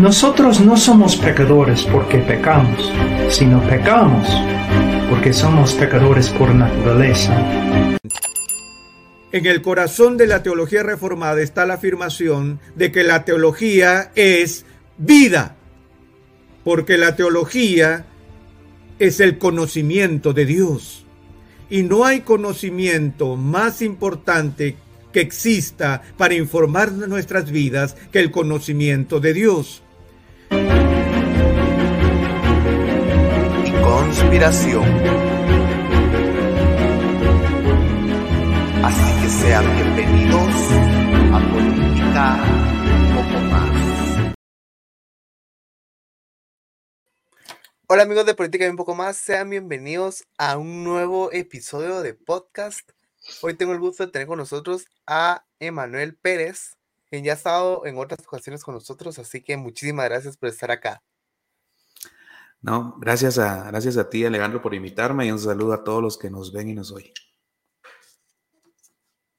Nosotros no somos pecadores porque pecamos, sino pecamos porque somos pecadores por naturaleza. En el corazón de la teología reformada está la afirmación de que la teología es vida, porque la teología es el conocimiento de Dios. Y no hay conocimiento más importante que exista para informar nuestras vidas que el conocimiento de Dios. y conspiración. Así que sean bienvenidos a Política un poco más. Hola amigos de Política y un poco más, sean bienvenidos a un nuevo episodio de podcast. Hoy tengo el gusto de tener con nosotros a Emanuel Pérez, quien ya ha estado en otras ocasiones con nosotros, así que muchísimas gracias por estar acá. No, gracias a, gracias a ti, Alejandro, por invitarme y un saludo a todos los que nos ven y nos oyen.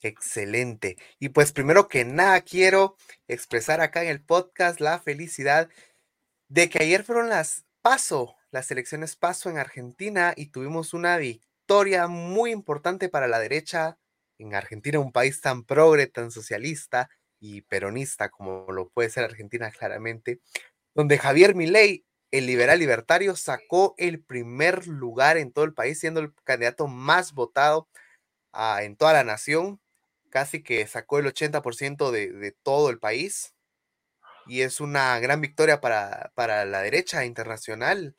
Excelente. Y pues primero que nada quiero expresar acá en el podcast la felicidad de que ayer fueron las PASO, las elecciones PASO en Argentina y tuvimos una victoria muy importante para la derecha en Argentina, un país tan progre, tan socialista y peronista como lo puede ser Argentina claramente, donde Javier Milei, el liberal libertario, sacó el primer lugar en todo el país, siendo el candidato más votado ah, en toda la nación casi que sacó el 80% de, de todo el país y es una gran victoria para, para la derecha internacional.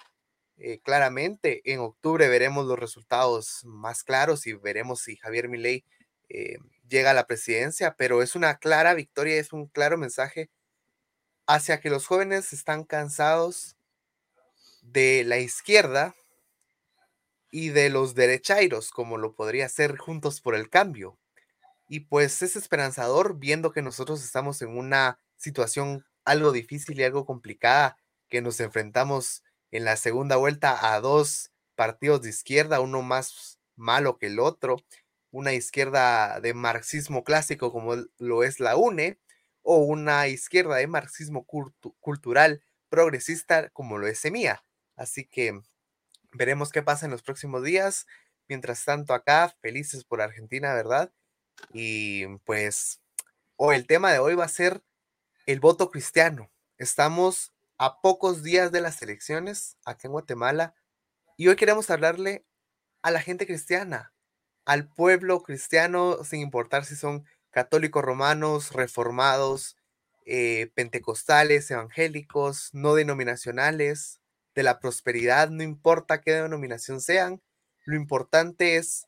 Eh, claramente, en octubre veremos los resultados más claros y veremos si Javier Milei eh, llega a la presidencia, pero es una clara victoria, es un claro mensaje hacia que los jóvenes están cansados de la izquierda y de los derechairos, como lo podría ser Juntos por el Cambio. Y pues es esperanzador viendo que nosotros estamos en una situación algo difícil y algo complicada, que nos enfrentamos en la segunda vuelta a dos partidos de izquierda, uno más malo que el otro, una izquierda de marxismo clásico como lo es la UNE, o una izquierda de marxismo cultu- cultural progresista como lo es SEMIA. Así que veremos qué pasa en los próximos días. Mientras tanto, acá, felices por Argentina, ¿verdad? Y pues hoy el tema de hoy va a ser el voto cristiano. Estamos a pocos días de las elecciones acá en Guatemala y hoy queremos hablarle a la gente cristiana, al pueblo cristiano, sin importar si son católicos romanos, reformados, eh, pentecostales, evangélicos, no denominacionales, de la prosperidad, no importa qué denominación sean, lo importante es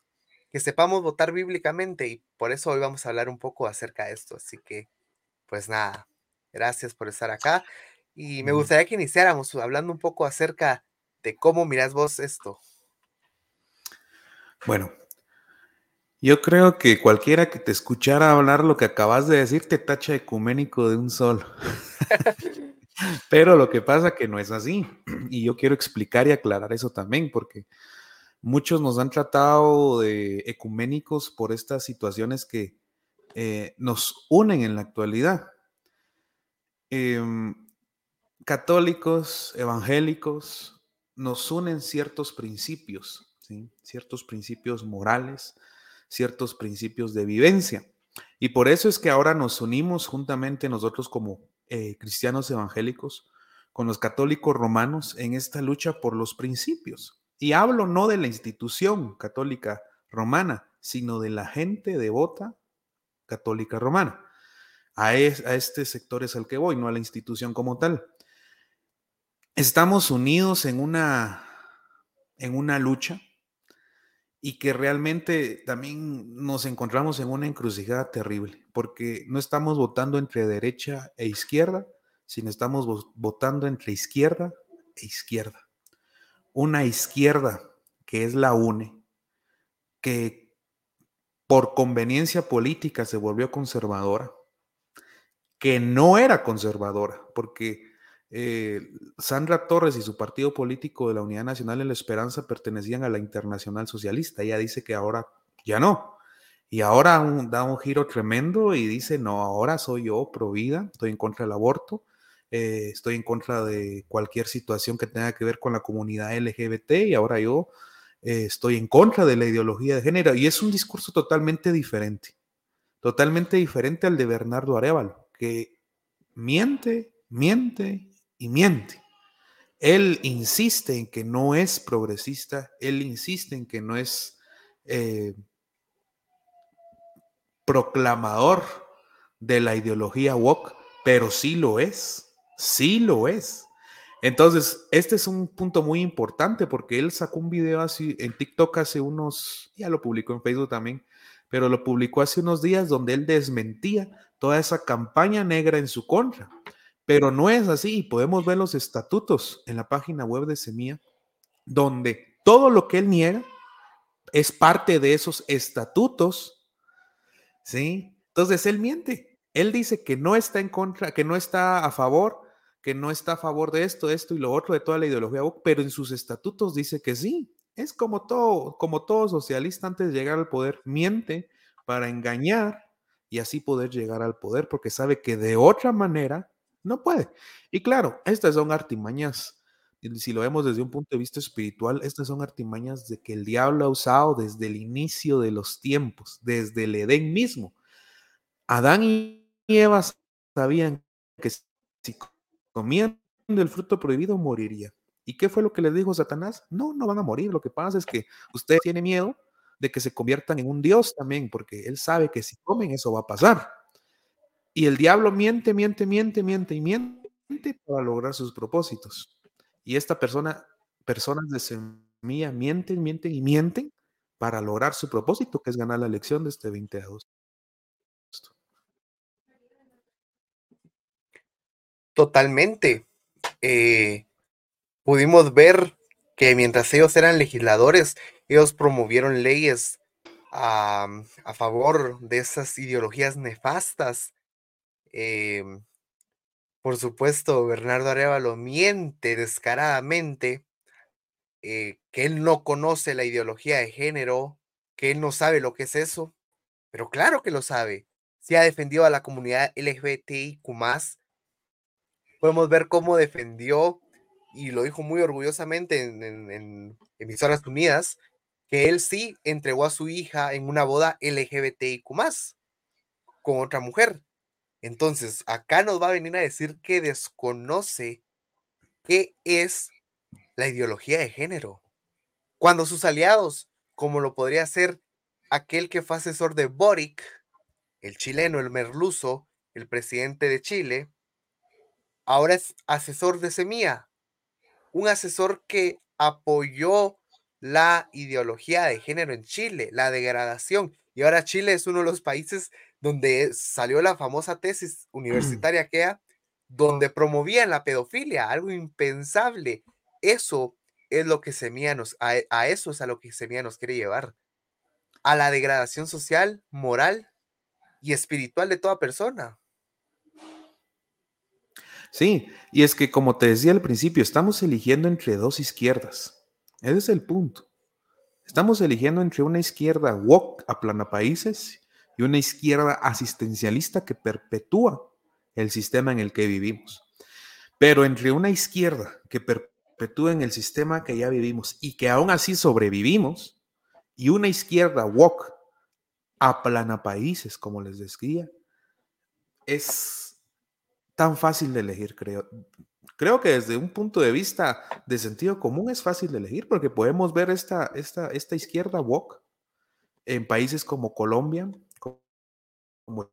que sepamos votar bíblicamente y por eso hoy vamos a hablar un poco acerca de esto. Así que, pues nada, gracias por estar acá. Y me gustaría que iniciáramos hablando un poco acerca de cómo mirás vos esto. Bueno, yo creo que cualquiera que te escuchara hablar lo que acabas de decir te tacha ecuménico de un solo. Pero lo que pasa que no es así. Y yo quiero explicar y aclarar eso también, porque muchos nos han tratado de ecuménicos por estas situaciones que eh, nos unen en la actualidad. Em, católicos, evangélicos, nos unen ciertos principios, ciertos principios morales, ciertos principios de vivencia. Y por eso es que ahora nos unimos juntamente nosotros como eh, cristianos evangélicos con los católicos romanos en esta lucha por los principios. Y hablo no de la institución católica romana, sino de la gente devota católica romana. A, a este sector es al que voy, no a la institución como tal. Estamos unidos en una, en una lucha y que realmente también nos encontramos en una encrucijada terrible, porque no estamos votando entre derecha e izquierda, sino estamos votando entre izquierda e izquierda. Una izquierda que es la UNE, que por conveniencia política se volvió conservadora, que no era conservadora, porque eh, Sandra Torres y su partido político de la Unidad Nacional de la Esperanza pertenecían a la Internacional Socialista. Ella dice que ahora ya no. Y ahora da un giro tremendo y dice, no, ahora soy yo pro vida, estoy en contra del aborto, eh, estoy en contra de cualquier situación que tenga que ver con la comunidad LGBT y ahora yo eh, estoy en contra de la ideología de género. Y es un discurso totalmente diferente, totalmente diferente al de Bernardo Arevalo, que miente, miente y miente. Él insiste en que no es progresista, él insiste en que no es eh, proclamador de la ideología woke, pero sí lo es, sí lo es. Entonces, este es un punto muy importante porque él sacó un video así en TikTok hace unos, ya lo publicó en Facebook también, pero lo publicó hace unos días donde él desmentía toda esa campaña negra en su contra. Pero no es así. Podemos ver los estatutos en la página web de Semilla, donde todo lo que él niega es parte de esos estatutos. ¿Sí? Entonces él miente. Él dice que no está en contra, que no está a favor, que no está a favor de esto, esto y lo otro de toda la ideología, pero en sus estatutos dice que sí. Es como todo, como todo socialista antes de llegar al poder, miente para engañar y así poder llegar al poder, porque sabe que de otra manera no puede. Y claro, estas son artimañas. Si lo vemos desde un punto de vista espiritual, estas son artimañas de que el diablo ha usado desde el inicio de los tiempos, desde el Edén mismo. Adán y Eva sabían que si comían del fruto prohibido moriría. ¿Y qué fue lo que les dijo Satanás? No, no van a morir. Lo que pasa es que usted tiene miedo de que se conviertan en un Dios también, porque él sabe que si comen eso va a pasar. Y el diablo miente, miente, miente, miente y miente para lograr sus propósitos. Y esta persona, personas de semilla, mienten, mienten y mienten para lograr su propósito, que es ganar la elección de este 20 de agosto. Totalmente. Eh, pudimos ver que mientras ellos eran legisladores, ellos promovieron leyes a, a favor de esas ideologías nefastas Em, por supuesto, Bernardo Arevalo miente descaradamente eh, que él no conoce la ideología de género, que él no sabe lo que es eso, pero claro que lo sabe. Si ha defendido a la comunidad LGBTIQ, podemos ver cómo defendió, y lo dijo muy orgullosamente en, en Emisoras Unidas, que él sí entregó a su hija en una boda LGBTIQ, con otra mujer. Entonces, acá nos va a venir a decir que desconoce qué es la ideología de género. Cuando sus aliados, como lo podría ser aquel que fue asesor de Boric, el chileno, el merluzo, el presidente de Chile, ahora es asesor de Semilla, un asesor que apoyó la ideología de género en Chile, la degradación. Y ahora Chile es uno de los países donde salió la famosa tesis universitaria que donde promovían la pedofilia, algo impensable. Eso es lo que Semilla nos, a, eso es a lo que Semilla nos quiere llevar, a la degradación social, moral y espiritual de toda persona. Sí, y es que como te decía al principio, estamos eligiendo entre dos izquierdas. Ese es el punto. Estamos eligiendo entre una izquierda woke a plana países y una izquierda asistencialista que perpetúa el sistema en el que vivimos. Pero entre una izquierda que perpetúa en el sistema que ya vivimos y que aún así sobrevivimos, y una izquierda woke aplana países, como les decía, es tan fácil de elegir, creo. Creo que desde un punto de vista de sentido común es fácil de elegir porque podemos ver esta, esta, esta izquierda woke en países como Colombia, como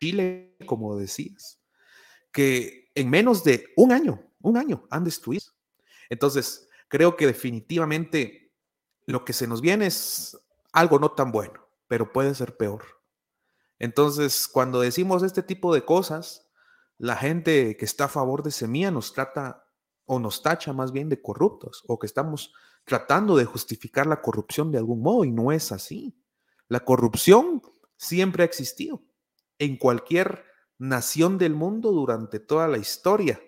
Chile, como decías, que en menos de un año, un año han destruido. Entonces, creo que definitivamente lo que se nos viene es algo no tan bueno, pero puede ser peor. Entonces, cuando decimos este tipo de cosas, la gente que está a favor de Semilla nos trata o nos tacha más bien de corruptos o que estamos tratando de justificar la corrupción de algún modo y no es así. La corrupción siempre ha existido en cualquier nación del mundo durante toda la historia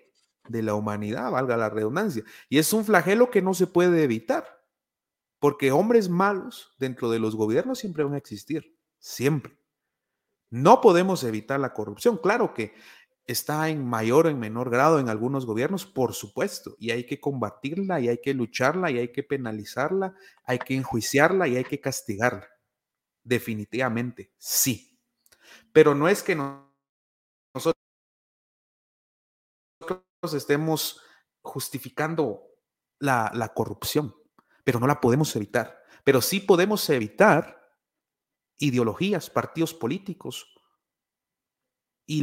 de la humanidad, valga la redundancia. Y es un flagelo que no se puede evitar, porque hombres malos dentro de los gobiernos siempre van a existir, siempre. No podemos evitar la corrupción. Claro que está en mayor o en menor grado en algunos gobiernos, por supuesto, y hay que combatirla, y hay que lucharla, y hay que penalizarla, hay que enjuiciarla y hay que castigarla. Definitivamente, sí. Pero no es que nosotros estemos justificando la, la corrupción, pero no la podemos evitar. Pero sí podemos evitar ideologías, partidos políticos y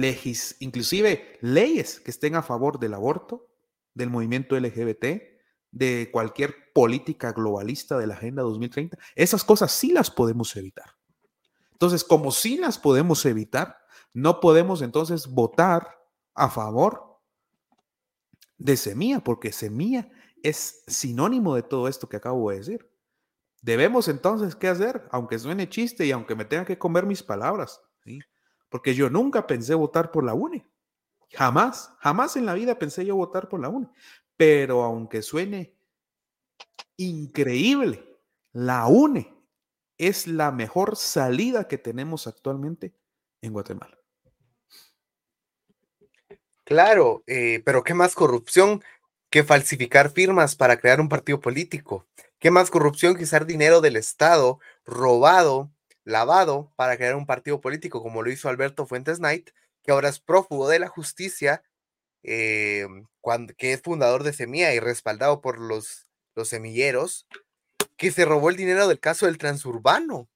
legis, inclusive leyes que estén a favor del aborto, del movimiento LGBT, de cualquier política globalista de la Agenda 2030. Esas cosas sí las podemos evitar. Entonces, como sí las podemos evitar, no podemos entonces votar a favor de semilla, porque semilla es sinónimo de todo esto que acabo de decir. Debemos entonces, ¿qué hacer? Aunque suene chiste y aunque me tenga que comer mis palabras, ¿sí? Porque yo nunca pensé votar por la UNE. Jamás, jamás en la vida pensé yo votar por la UNE. Pero aunque suene increíble, la UNE es la mejor salida que tenemos actualmente en Guatemala. Claro, eh, pero ¿qué más corrupción que falsificar firmas para crear un partido político? ¿Qué más corrupción que usar dinero del Estado robado, lavado, para crear un partido político, como lo hizo Alberto Fuentes Knight, que ahora es prófugo de la justicia, eh, que es fundador de Semilla y respaldado por los, los semilleros, que se robó el dinero del caso del transurbano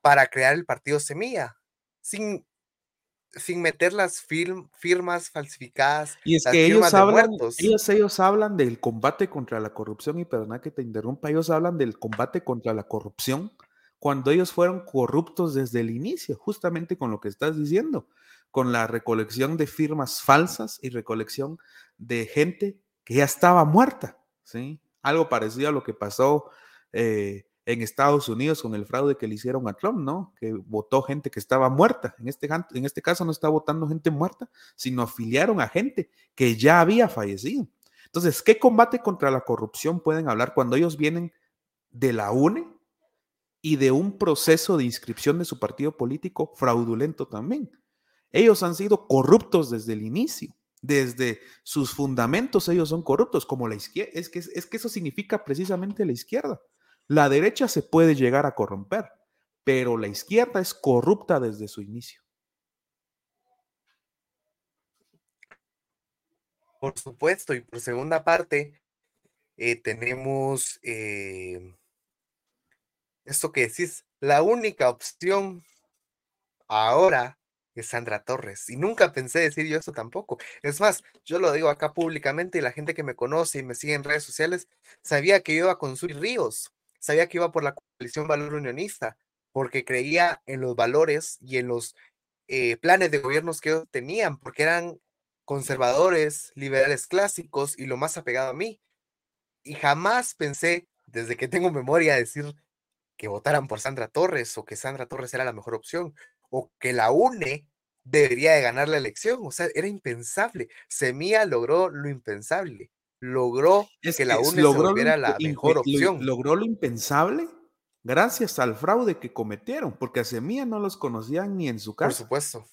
para crear el partido Semilla, sin, sin meter las firmas falsificadas. Y es que ellos hablan, ellos, ellos hablan del combate contra la corrupción, y perdona que te interrumpa, ellos hablan del combate contra la corrupción cuando ellos fueron corruptos desde el inicio, justamente con lo que estás diciendo, con la recolección de firmas falsas y recolección de gente que ya estaba muerta, ¿sí? Algo parecido a lo que pasó eh, en Estados Unidos con el fraude que le hicieron a Trump, ¿no? Que votó gente que estaba muerta. En este, en este caso no está votando gente muerta, sino afiliaron a gente que ya había fallecido. Entonces, ¿qué combate contra la corrupción pueden hablar cuando ellos vienen de la UNE y de un proceso de inscripción de su partido político fraudulento también? Ellos han sido corruptos desde el inicio. Desde sus fundamentos ellos son corruptos, como la izquierda. Es que, es que eso significa precisamente la izquierda. La derecha se puede llegar a corromper, pero la izquierda es corrupta desde su inicio. Por supuesto, y por segunda parte, eh, tenemos eh, esto que decís, la única opción ahora es Sandra Torres. Y nunca pensé decir yo eso tampoco. Es más, yo lo digo acá públicamente y la gente que me conoce y me sigue en redes sociales sabía que yo iba con Suri Ríos sabía que iba por la coalición Valor Unionista, porque creía en los valores y en los eh, planes de gobiernos que ellos tenían, porque eran conservadores, liberales clásicos y lo más apegado a mí. Y jamás pensé, desde que tengo memoria, decir que votaran por Sandra Torres o que Sandra Torres era la mejor opción o que la UNE debería de ganar la elección. O sea, era impensable. Semilla logró lo impensable logró que la UNE logró la mejor opción. Logró lo impensable gracias al fraude que cometieron, porque a Semilla no los conocían ni en su casa. Por supuesto.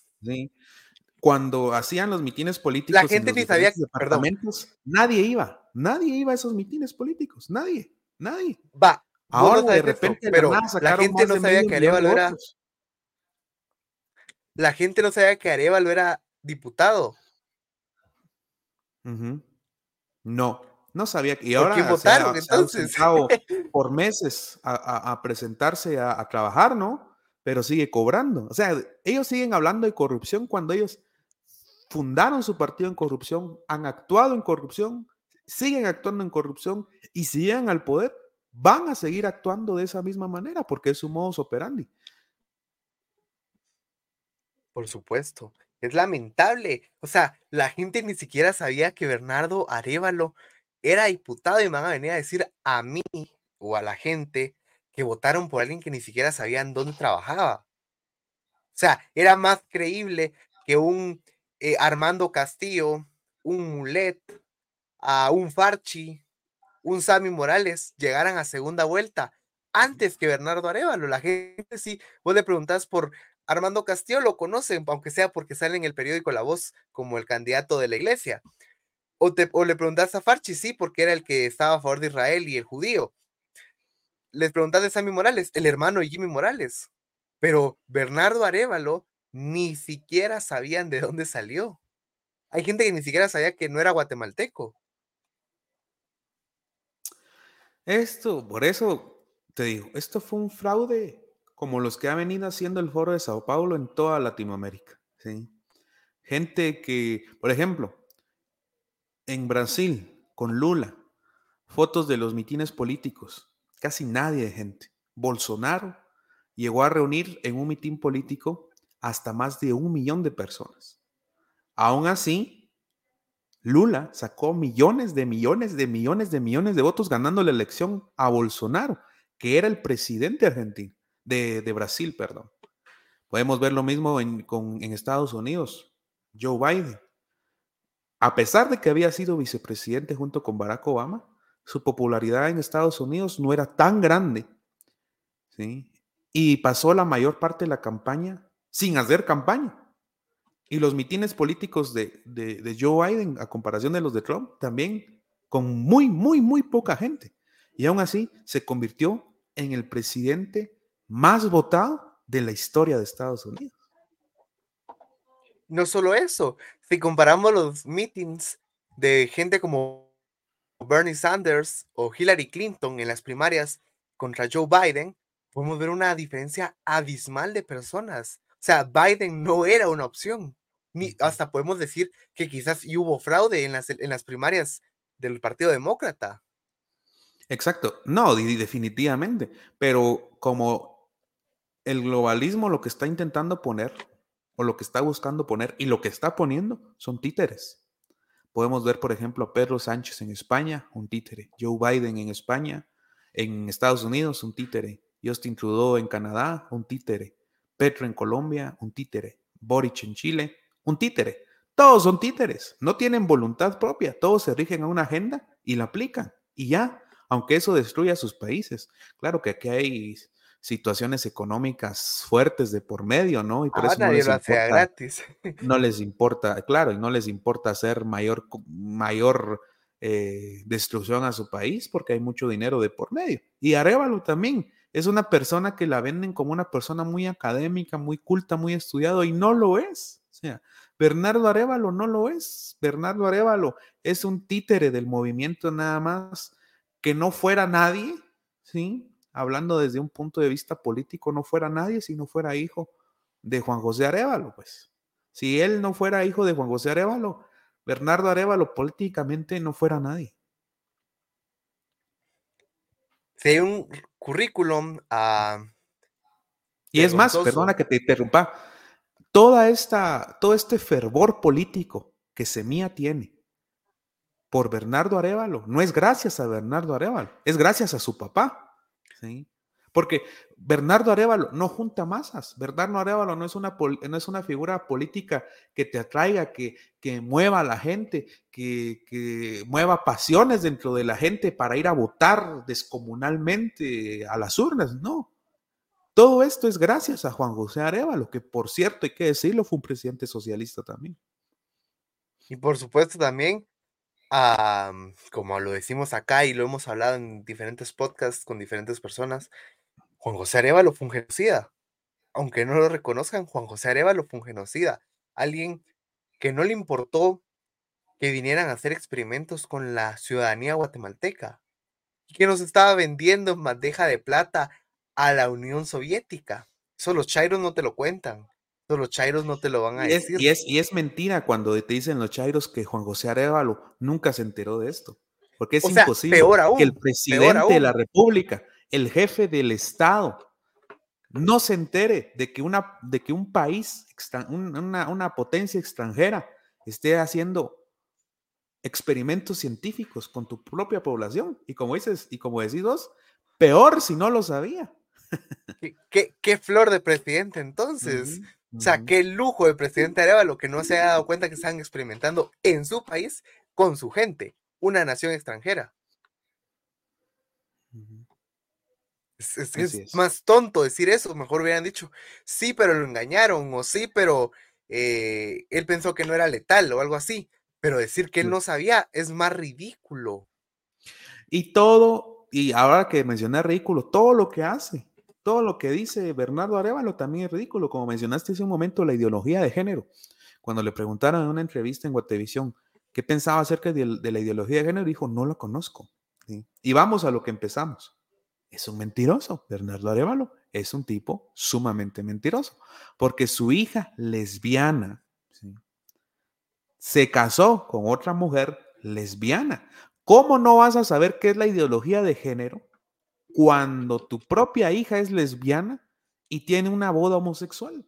Cuando hacían los mitines políticos, la gente ni sabía, departamentos, nadie iba, nadie iba a esos mitines políticos, nadie, nadie. Va. Ahora de repente, pero la gente no sabía que Arevalo era. La gente no sabía que Arevalo era diputado. No, no sabía. que- Y ¿Por ahora se ha- votaron, se ha entonces? ausentado por meses a, a- a presentarse a, a trabajar, ¿no? Pero sigue cobrando. O sea, ellos siguen hablando de corrupción cuando ellos fundaron su partido en corrupción, han actuado en corrupción, siguen actuando en corrupción y si llegan al poder, van a seguir actuando de esa misma manera porque es su modus operandi. Por supuesto. Es lamentable. O sea, la gente ni siquiera sabía que Bernardo Arevalo era diputado y me van a venir a decir a mí o a la gente que votaron por alguien que ni siquiera sabían dónde trabajaba. O sea, era más creíble que un eh, Armando Castillo, un Mulet, a un Farchi, un Sammy Morales llegaran a segunda vuelta antes que Bernardo Arevalo. La gente sí, vos le preguntás por Armando Castillo, lo conocen, aunque sea porque sale en el periódico La Voz como el candidato de la iglesia. O, te, o le preguntás a Farchi, sí, porque era el que estaba a favor de Israel y el judío. Les preguntás de Sammy Morales, el hermano de Jimmy Morales. Pero Bernardo Arevalo ni siquiera sabían de dónde salió. Hay gente que ni siquiera sabía que no era guatemalteco. Esto, por eso te digo, esto fue un fraude como los que ha venido haciendo el Foro de Sao Paulo en toda Latinoamérica. ¿sí? Gente que, por ejemplo, en Brasil, con Lula, fotos de los mitines políticos, casi nadie de gente. Bolsonaro llegó a reunir en un mitin político hasta más de un millón de personas. Aún así, Lula sacó millones de millones de millones de millones de votos ganando la elección a Bolsonaro, que era el presidente argentino, de, de Brasil, perdón. Podemos ver lo mismo en, con, en Estados Unidos. Joe Biden, a pesar de que había sido vicepresidente junto con Barack Obama, su popularidad en Estados Unidos no era tan grande. ¿sí? Y pasó la mayor parte de la campaña sin hacer campaña. Y los mitines políticos de, de, de, Joe Biden, a comparación de los de Trump, también con muy, muy, muy poca gente. Y aún así se convirtió en el presidente más votado de la historia de Estados Unidos. No solo eso, si comparamos los meetings de gente como Bernie Sanders o Hillary Clinton en las primarias contra Joe Biden, podemos ver una diferencia abismal de personas. O sea, Biden no era una opción. Ni, hasta podemos decir que quizás hubo fraude en las, en las primarias del Partido Demócrata. Exacto, no, definitivamente, pero como el globalismo lo que está intentando poner, o lo que está buscando poner, y lo que está poniendo, son títeres. Podemos ver, por ejemplo, a Pedro Sánchez en España, un títere, Joe Biden en España, en Estados Unidos, un títere, Justin Trudeau en Canadá, un títere, Petro en Colombia, un títere, Boric en Chile, un títere. Todos son títeres, no tienen voluntad propia, todos se rigen a una agenda y la aplican. Y ya, aunque eso destruya sus países. Claro que aquí hay situaciones económicas fuertes de por medio, ¿no? Y por ah, eso no les, lo importa, gratis. no les importa, claro, y no les importa hacer mayor, mayor eh, destrucción a su país porque hay mucho dinero de por medio. Y Arevalo también es una persona que la venden como una persona muy académica, muy culta, muy estudiado y no lo es. O sea, Bernardo Arevalo no lo es. Bernardo Arevalo es un títere del movimiento nada más que no fuera nadie, ¿sí? Hablando desde un punto de vista político, no fuera nadie si no fuera hijo de Juan José Arevalo, pues. Si él no fuera hijo de Juan José Arevalo, Bernardo Arevalo políticamente no fuera nadie. Hay un currículum uh, y es más, perdona que te interrumpa, toda esta, todo este fervor político que Semilla tiene por Bernardo Arevalo, no es gracias a Bernardo Arevalo, es gracias a su papá. ¿Sí? Porque Bernardo Arevalo no junta masas. Bernardo Arevalo no es una, no es una figura política que te atraiga, que, que mueva a la gente, que, que, mueva pasiones dentro de la gente para ir a votar descomunalmente a las urnas. No. Todo esto es gracias a Juan José Arevalo, que por cierto, hay que decirlo, fue un presidente socialista también. Y por supuesto también Uh, como lo decimos acá y lo hemos hablado en diferentes podcasts con diferentes personas, Juan José Arevalo fue un genocida. Aunque no lo reconozcan, Juan José Arevalo fue un genocida. Alguien que no le importó que vinieran a hacer experimentos con la ciudadanía guatemalteca y que nos estaba vendiendo en bandeja de plata a la Unión Soviética. Eso los chairos no te lo cuentan. Los chairos no te lo van a Y es, decir. y, es, y es mentira cuando te dicen los chairos que Juan José Arevalo nunca se enteró de esto. Porque es O sea, imposible que el presidente de la. República, el jefe del Estado, no se entere de que, una, de que un país, una, una potencia extranjera, esté haciendo experimentos científicos con tu propia población. Y como dices, y como decís vos, peor si no lo sabía. ¿Qué, qué, qué flor de presidente entonces? O sea, qué lujo de presidente Arevalo que no se haya dado cuenta que están experimentando en su país con su gente, una nación extranjera. Es, es- Así es es. más tonto decir eso, mejor hubieran dicho, sí, pero lo engañaron, o sí, pero eh, él pensó que no era letal o algo así. Pero decir que él no sabía es más ridículo. Y todo, y ahora que mencioné ridículo, todo lo que hace, todo lo que dice Bernardo Arevalo también es ridículo. Como mencionaste hace un momento, la ideología de género. Cuando le preguntaron en una entrevista en Guatevisión qué pensaba acerca de, de la ideología de género, dijo, no lo conozco. Y vamos a lo que empezamos. Es un mentiroso. Bernardo Arevalo es un tipo sumamente mentiroso, porque su hija lesbiana se casó con otra mujer lesbiana. ¿Cómo no vas a saber qué es la ideología de género cuando tu propia hija es lesbiana y tiene una boda homosexual?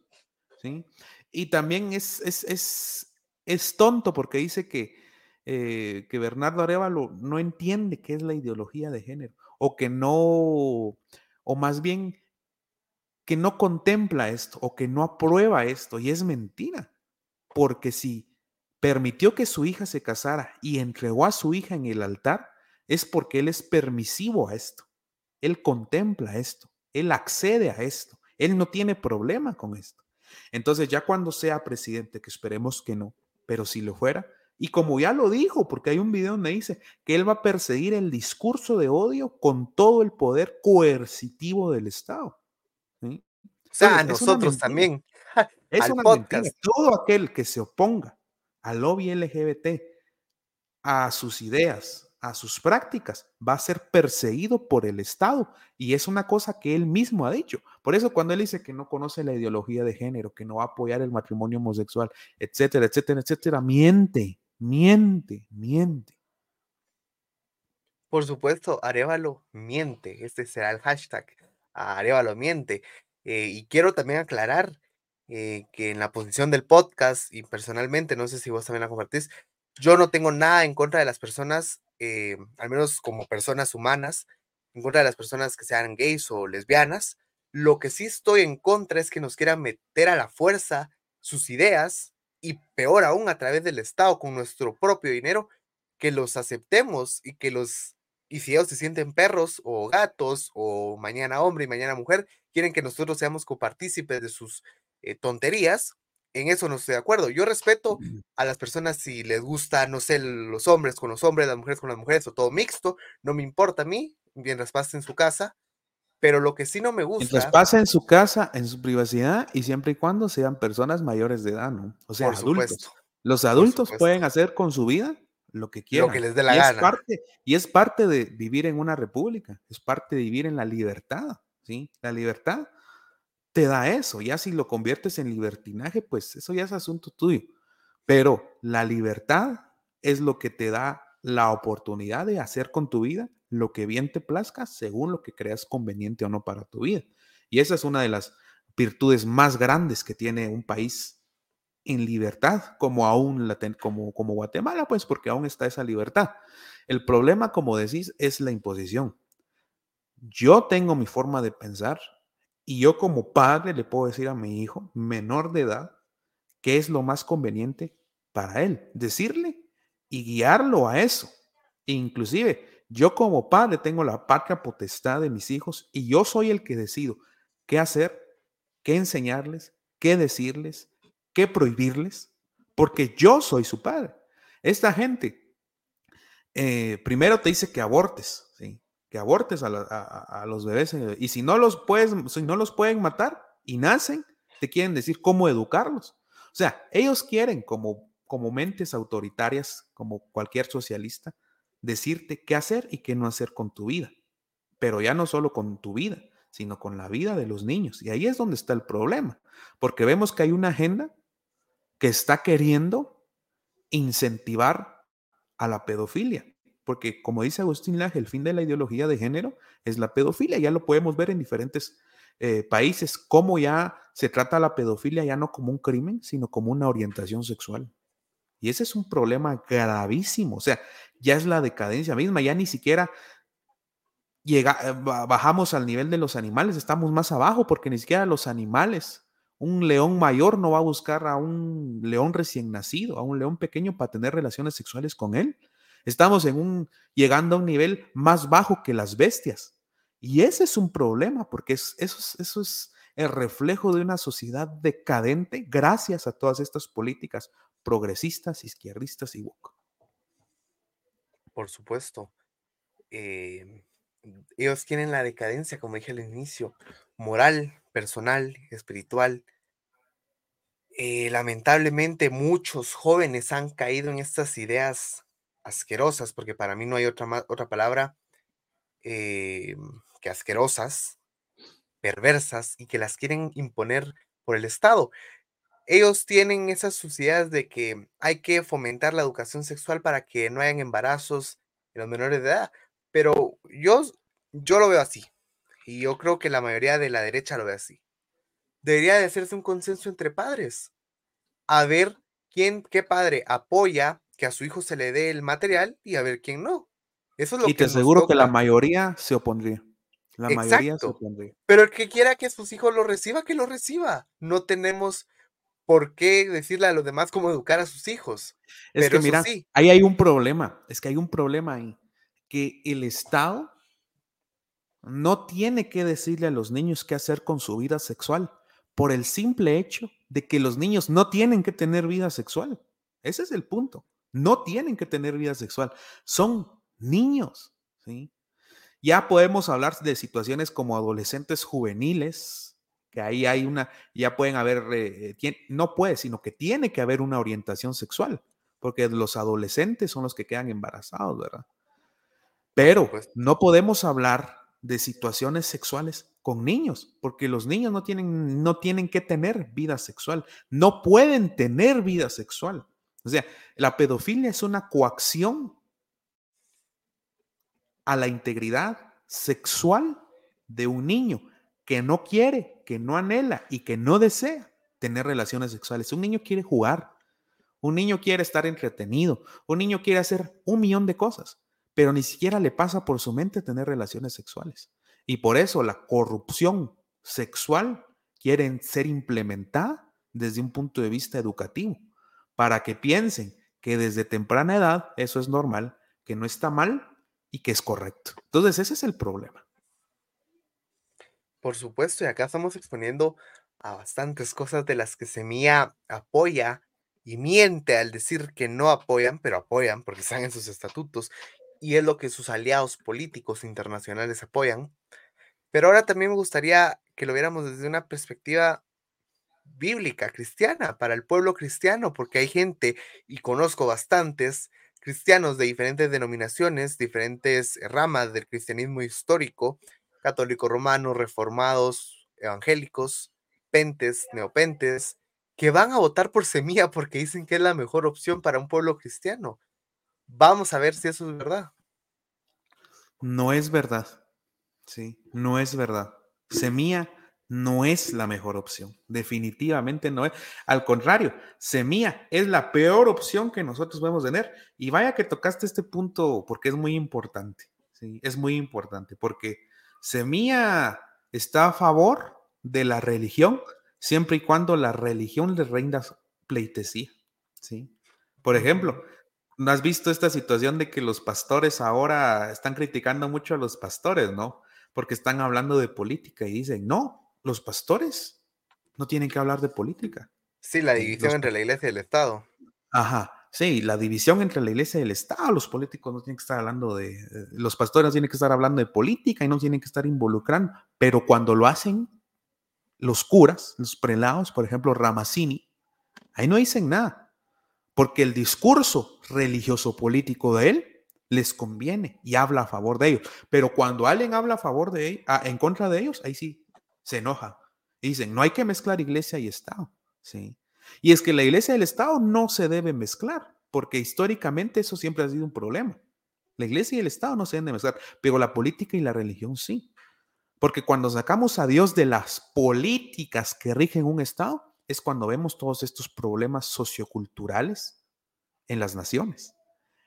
¿Sí? Y también es, es, es, es tonto porque dice que, eh, que Bernardo Arevalo no entiende qué es la ideología de género o que no, o más bien que no contempla esto o que no aprueba esto y es mentira. Porque si permitió que su hija se casara y entregó a su hija en el altar, es porque él es permisivo a esto. Él contempla esto, él accede a esto, él no tiene problema con esto. Entonces ya cuando sea presidente, que esperemos que no, pero si lo fuera, y como ya lo dijo, porque hay un video donde dice que él va a perseguir el discurso de odio con todo el poder coercitivo del Estado. ¿sí? O sea, a nosotros también. Es al una podcast. mentira. Todo aquel que se oponga al lobby LGBT, a sus ideas, a sus prácticas, va a ser perseguido por el Estado. Y es una cosa que él mismo ha dicho. Por eso cuando él dice que no conoce la ideología de género, que no va a apoyar el matrimonio homosexual, etcétera, etcétera, etcétera, miente, miente, miente. Por supuesto, Arevalo miente. Este será el hashtag. Arevalo miente. Eh, y quiero también aclarar eh, que en la posición del podcast y personalmente, no sé si vos también la compartís, yo no tengo nada en contra de las personas, eh, al menos como personas humanas, en contra de las personas que sean gays o lesbianas. Lo que sí estoy en contra es que nos quieran meter a la fuerza sus ideas y peor aún a través del Estado con nuestro propio dinero, que los aceptemos y que los, y si ellos se sienten perros o gatos o mañana hombre y mañana mujer, quieren que nosotros seamos copartícipes de sus eh, tonterías, en eso no estoy de acuerdo. Yo respeto a las personas si les gusta, no sé, los hombres con los hombres, las mujeres con las mujeres o todo mixto, no me importa a mí, mientras pase en su casa, pero lo que sí no me Mientras gusta, pasa en su casa, en su privacidad y siempre y cuando sean personas mayores de edad, ¿no? O sea, por adultos. supuesto, Los adultos pueden hacer con su vida lo que quieran. lo que les dé la y es gana. parte y es parte de vivir en una república, es parte de vivir en la libertad, ¿sí? La libertad te da eso, ya si lo conviertes en libertinaje, pues eso ya es asunto tuyo. Pero la libertad es lo que te da la oportunidad de hacer con tu vida lo que bien te plazca según lo que creas conveniente o no para tu vida. Y esa es una de las virtudes más grandes que tiene un país en libertad, como aún la ten- como, como Guatemala, pues porque aún está esa libertad. El problema, como decís, es la imposición. Yo tengo mi forma de pensar y yo como padre le puedo decir a mi hijo menor de edad qué es lo más conveniente para él, decirle y guiarlo a eso. Inclusive, yo como padre tengo la patria potestad de mis hijos y yo soy el que decido qué hacer, qué enseñarles, qué decirles, qué prohibirles, porque yo soy su padre. Esta gente eh, primero te dice que abortes. Que abortes a, los bebés eh, y si no los puedes, si no los pueden matar y nacen, te quieren decir cómo educarlos. O sea, ellos quieren como como mentes autoritarias, como cualquier socialista, decirte qué hacer y qué no hacer con tu vida. Pero ya no solo con tu vida, sino con la vida de los niños. Y ahí es donde está el problema, porque vemos que hay una agenda que está queriendo incentivar a la pedofilia. Porque como dice Agustín Laje, el fin de la ideología de género es la pedofilia. Ya lo podemos ver en diferentes eh, países, cómo ya se trata la pedofilia ya no como un crimen, sino como una orientación sexual. Y ese es un problema gravísimo. O sea, ya es la decadencia misma, ya ni siquiera llega, eh, bajamos al nivel de los animales, estamos más abajo porque ni siquiera los animales, un león mayor no va a buscar a un león recién nacido, a un león pequeño para tener relaciones sexuales con él. Estamos en un, llegando a un nivel más bajo que las bestias. Y ese es un problema, porque eso, es, eso es el reflejo de una sociedad decadente gracias a todas estas políticas progresistas, izquierdistas y woke. Por supuesto. Em, ellos quieren la decadencia, como dije al inicio, moral, personal, espiritual. Eh, lamentablemente muchos jóvenes han caído en estas ideas asquerosas, porque para mí no hay otra, otra palabra, eh, que asquerosas, perversas y que las quieren imponer por el Estado. Ellos tienen esas sociedades de que hay que fomentar la educación sexual para que no hayan embarazos en los menores de edad, pero yo, yo lo veo así y yo creo que la mayoría de la derecha lo ve así. Debería de hacerse un consenso entre padres, a ver quién, qué padre apoya que a su hijo se le dé el material y a ver quién no. Eso es lo y te aseguro que la mayoría se opondría. La mayoría se opondría. Pero el que quiera que sus hijos lo reciba, que lo reciba. No tenemos por qué decirle a los demás cómo educar a sus hijos. Es que mira, ahí hay un problema. Es que hay un problema ahí. Que el Estado no tiene que decirle a los niños qué hacer con su vida sexual por el simple hecho de que los niños no tienen que tener vida sexual. Ese es el punto. No tienen que tener vida sexual. Son niños, ¿sí? Ya podemos hablar de situaciones como adolescentes juveniles, que ahí hay una, ya pueden haber, eh, no puede, sino que tiene que haber una orientación sexual, porque los adolescentes son los que quedan embarazados, ¿verdad? Pero no podemos hablar de situaciones sexuales con niños, porque los niños no tienen, no tienen que tener vida sexual, no pueden tener vida sexual. O sea, la pedofilia es una coacción a la integridad sexual de un niño que no quiere, que no anhela y que no desea tener relaciones sexuales. Un niño quiere jugar, un niño quiere estar entretenido, un niño quiere hacer un millón de cosas, pero ni siquiera le pasa por su mente tener relaciones sexuales. Y por eso la corrupción sexual quiere ser implementada desde un punto de vista educativo para que piensen que desde temprana edad eso es normal, que no está mal y que es correcto. Entonces, ese es el problema. Por supuesto, y acá estamos exponiendo a bastantes cosas de las que Semilla apoya y miente al decir que no apoyan, pero apoyan porque están en sus estatutos y es lo que sus aliados políticos internacionales apoyan. Pero ahora también me gustaría que lo viéramos desde una perspectiva bíblica, cristiana, para el pueblo cristiano, porque hay gente, y conozco bastantes, cristianos de diferentes denominaciones, diferentes ramas del cristianismo histórico, católico romano, reformados, evangélicos, pentes, neopentes, que van a votar por semilla porque dicen que es la mejor opción para un pueblo cristiano. Vamos a ver si eso es verdad. No es verdad. Sí, no es verdad. Semilla no es la mejor opción. Definitivamente no es. Al contrario, Semilla es la peor opción que nosotros podemos tener. Y vaya que tocaste este punto porque es muy importante. ¿sí? Es muy importante porque Semilla está a favor de la religión siempre y cuando la religión le reina pleitesía. ¿sí? Por ejemplo, ¿no has visto esta situación de que los pastores ahora están criticando mucho a los pastores, ¿no? Porque están hablando de política y dicen, no, los pastores no tienen que hablar de política. Sí, la división entre la iglesia y el Estado. Ajá, sí, la división entre la iglesia y el Estado. Los políticos no tienen que estar hablando de, eh, los pastores no tienen que estar hablando de política y no tienen que estar involucrando, pero cuando lo hacen, los curas, los prelados, por ejemplo, Ramazzini, ahí no dicen nada, porque el discurso religioso político de él les conviene y habla a favor de ellos. Pero cuando alguien habla a favor de ellos, en contra de ellos, ahí sí se enoja. Y dicen, no hay que mezclar iglesia y Estado. ¿sí? Y es que la iglesia y el Estado no se deben mezclar, porque históricamente eso siempre ha sido un problema. La iglesia y el Estado no se deben mezclar, pero la política y la religión sí. Porque cuando sacamos a Dios de las políticas que rigen un Estado, es cuando vemos todos estos problemas socioculturales en las naciones.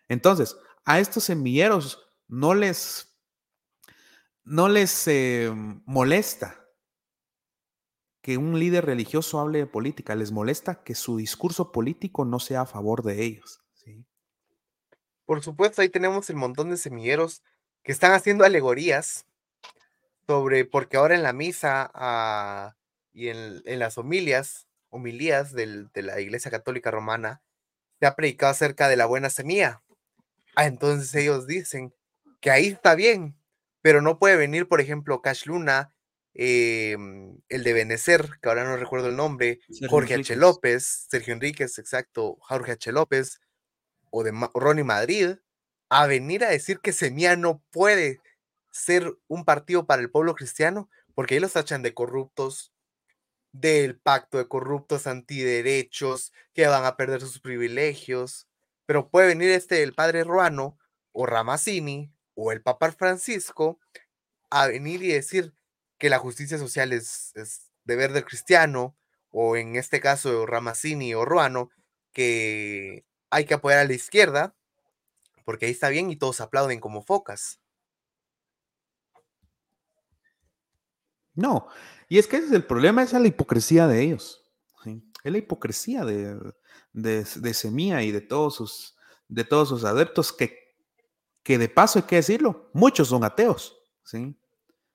Entonces, a estos semilleros no les, no les eh, molesta que un líder religioso hable de política, les molesta que su discurso político no sea a favor de ellos. Por supuesto, ahí tenemos el montón de semilleros que están haciendo alegorías sobre, porque ahora en la misa ah, y en, las homilias, homilías de la Iglesia Católica Romana, se ha predicado acerca de la buena semilla. Ah, entonces ellos dicen que ahí está bien, pero no puede venir, por ejemplo, Cash Luna, em, el de Benecer, que ahora no recuerdo el nombre, Jorge H. López, Sergio Enríquez, exacto, Jorge H. López, o de Ronnie Madrid, a venir a decir que Semilla no puede ser un partido para el pueblo cristiano, porque ahí los tachan de corruptos, del pacto de corruptos antiderechos, que van a perder sus privilegios. Pero puede venir este el padre Ruano o Ramazzini o el Papa Francisco a venir y decir que la justicia social es, deber del cristiano, o en este caso Ramazzini o Ruano, que hay que apoyar a la izquierda, porque ahí está bien y todos aplauden como focas. No, y es que ese es el problema, esa es la hipocresía de ellos. Es la hipocresía de, de, de Semilla y de todos sus, de todos sus adeptos que, que de paso hay que decirlo, muchos son ateos, ¿sí?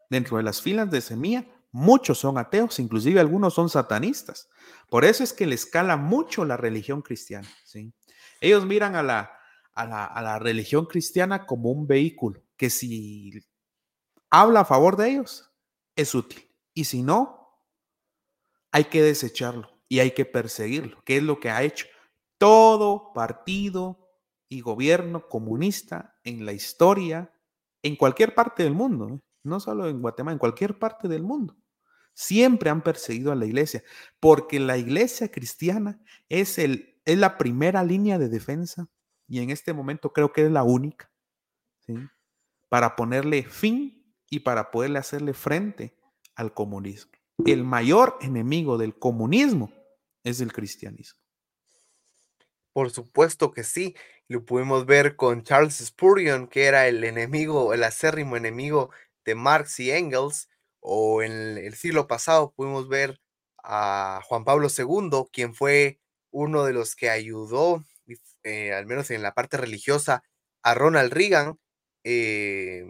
Dentro de las filas de Semilla, muchos son ateos, inclusive algunos son satanistas. Por eso es que les cala mucho la religión cristiana, ¿sí? Ellos miran a la, a la, a la religión cristiana como un vehículo que si habla a favor de ellos, es útil. Y si no, hay que desecharlo y hay que perseguirlo, que es lo que ha hecho todo partido y gobierno comunista en la historia, en cualquier parte del mundo. No solo en Guatemala, en cualquier parte del mundo. Siempre han perseguido a la iglesia, porque la iglesia cristiana es, el, es la primera línea de defensa y en este momento creo que es la única, para ponerle fin y para poderle hacerle frente al comunismo. El mayor enemigo del comunismo es el cristianismo. Por supuesto que sí, lo pudimos ver con Charles Spurgeon, que era el enemigo, el acérrimo enemigo de Marx y Engels, o en el siglo pasado pudimos ver a Juan Pablo II, quien fue uno de los que ayudó, eh, al menos en la parte religiosa, a Ronald Reagan eh,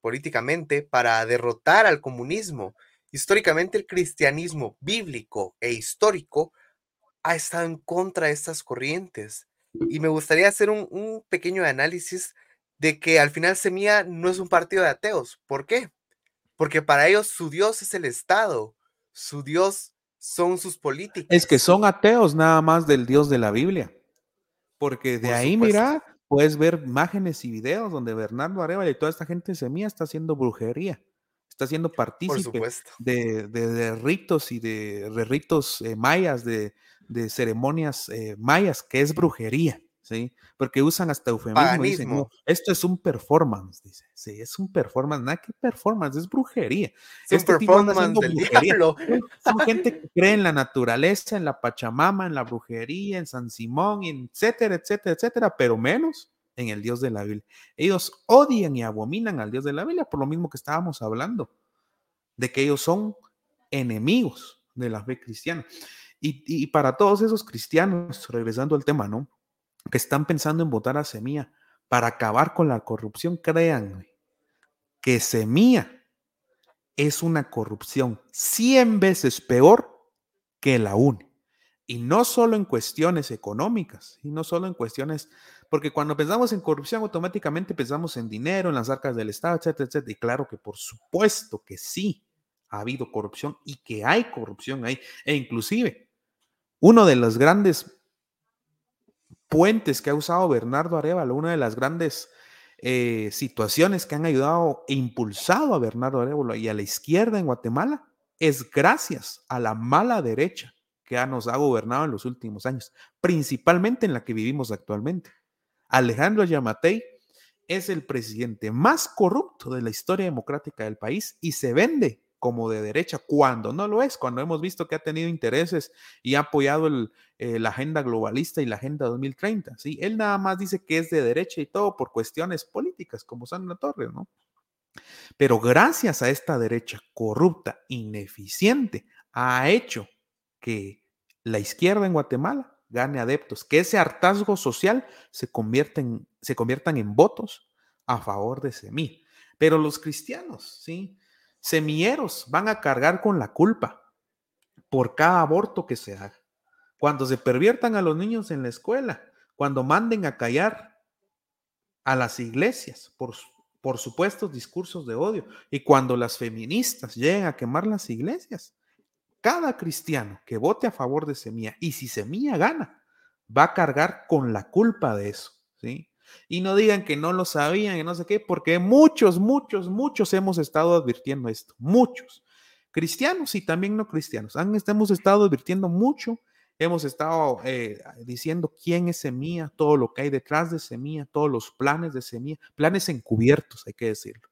políticamente para derrotar al comunismo. Históricamente el cristianismo bíblico e histórico ha estado en contra de estas corrientes. Y me gustaría hacer un, pequeño análisis de que al final Semilla no es un partido de ateos. ¿Por qué? Porque para ellos su Dios es el Estado, su Dios son sus políticas. Es que son ateos nada más del Dios de la Biblia. Porque de ahí, mira, puedes ver imágenes y videos donde Bernardo Arevalo y toda esta gente de Semilla está haciendo brujería está siendo partícipe de, de, ritos y de, ritos eh, mayas, de, ceremonias eh, mayas, que es brujería, ¿sí? Porque usan hasta eufemismo. Dicen, esto es un performance, dice. Sí, es un performance. Nada que performance, es brujería. Es un performance del diablo. Son gente que cree en la naturaleza, en la Pachamama, en la brujería, en San Simón, etcétera, etcétera, etcétera, pero menos en el Dios de la Biblia. Ellos odian y abominan al Dios de la Biblia por lo mismo que estábamos hablando, de que ellos son enemigos de la fe cristiana. Y, para todos esos cristianos, regresando al tema, ¿no? Que están pensando en votar a Semilla para acabar con la corrupción, créanme que Semilla es una corrupción 100 veces peor que la UNE. Y no solo en cuestiones económicas, y no solo en cuestiones porque cuando pensamos en corrupción, automáticamente pensamos en dinero, en las arcas del Estado, etcétera, etcétera. Y claro que por supuesto que sí ha habido corrupción y que hay corrupción ahí. E inclusive, uno de los grandes puentes que ha usado Bernardo Arevalo, una de las grandes eh, situaciones que han ayudado e impulsado a Bernardo Arevalo y a la izquierda en Guatemala, es gracias a la mala derecha que nos ha gobernado en los últimos años, principalmente en la que vivimos actualmente. Alejandro Yamatei es el presidente más corrupto de la historia democrática del país y se vende como de derecha cuando no lo es, cuando hemos visto que ha tenido intereses y ha apoyado eh, la agenda globalista y la agenda 2030. ¿sí? Él nada más dice que es de derecha y todo por cuestiones políticas, como Sandra Torres, ¿no? Pero gracias a esta derecha corrupta, ineficiente, ha hecho que la izquierda en Guatemala gane adeptos, que ese hartazgo social se, en, se conviertan en votos a favor de Semí. Pero los cristianos, ¿sí? Semilleros van a cargar con la culpa por cada aborto que se haga. Cuando se perviertan a los niños en la escuela, cuando manden a callar a las iglesias por, por supuestos discursos de odio y cuando las feministas lleguen a quemar las iglesias, cada cristiano que vote a favor de Semilla y si Semilla gana, va a cargar con la culpa de eso, ¿sí? Y no digan que no lo sabían y no sé qué, porque muchos, muchos, muchos hemos estado advirtiendo esto, muchos. Cristianos y también no cristianos. Han, hemos estado advirtiendo mucho, hemos estado eh, diciendo quién es Semilla, todo lo que hay detrás de Semilla, todos los planes de Semilla, planes encubiertos, hay que decirlo,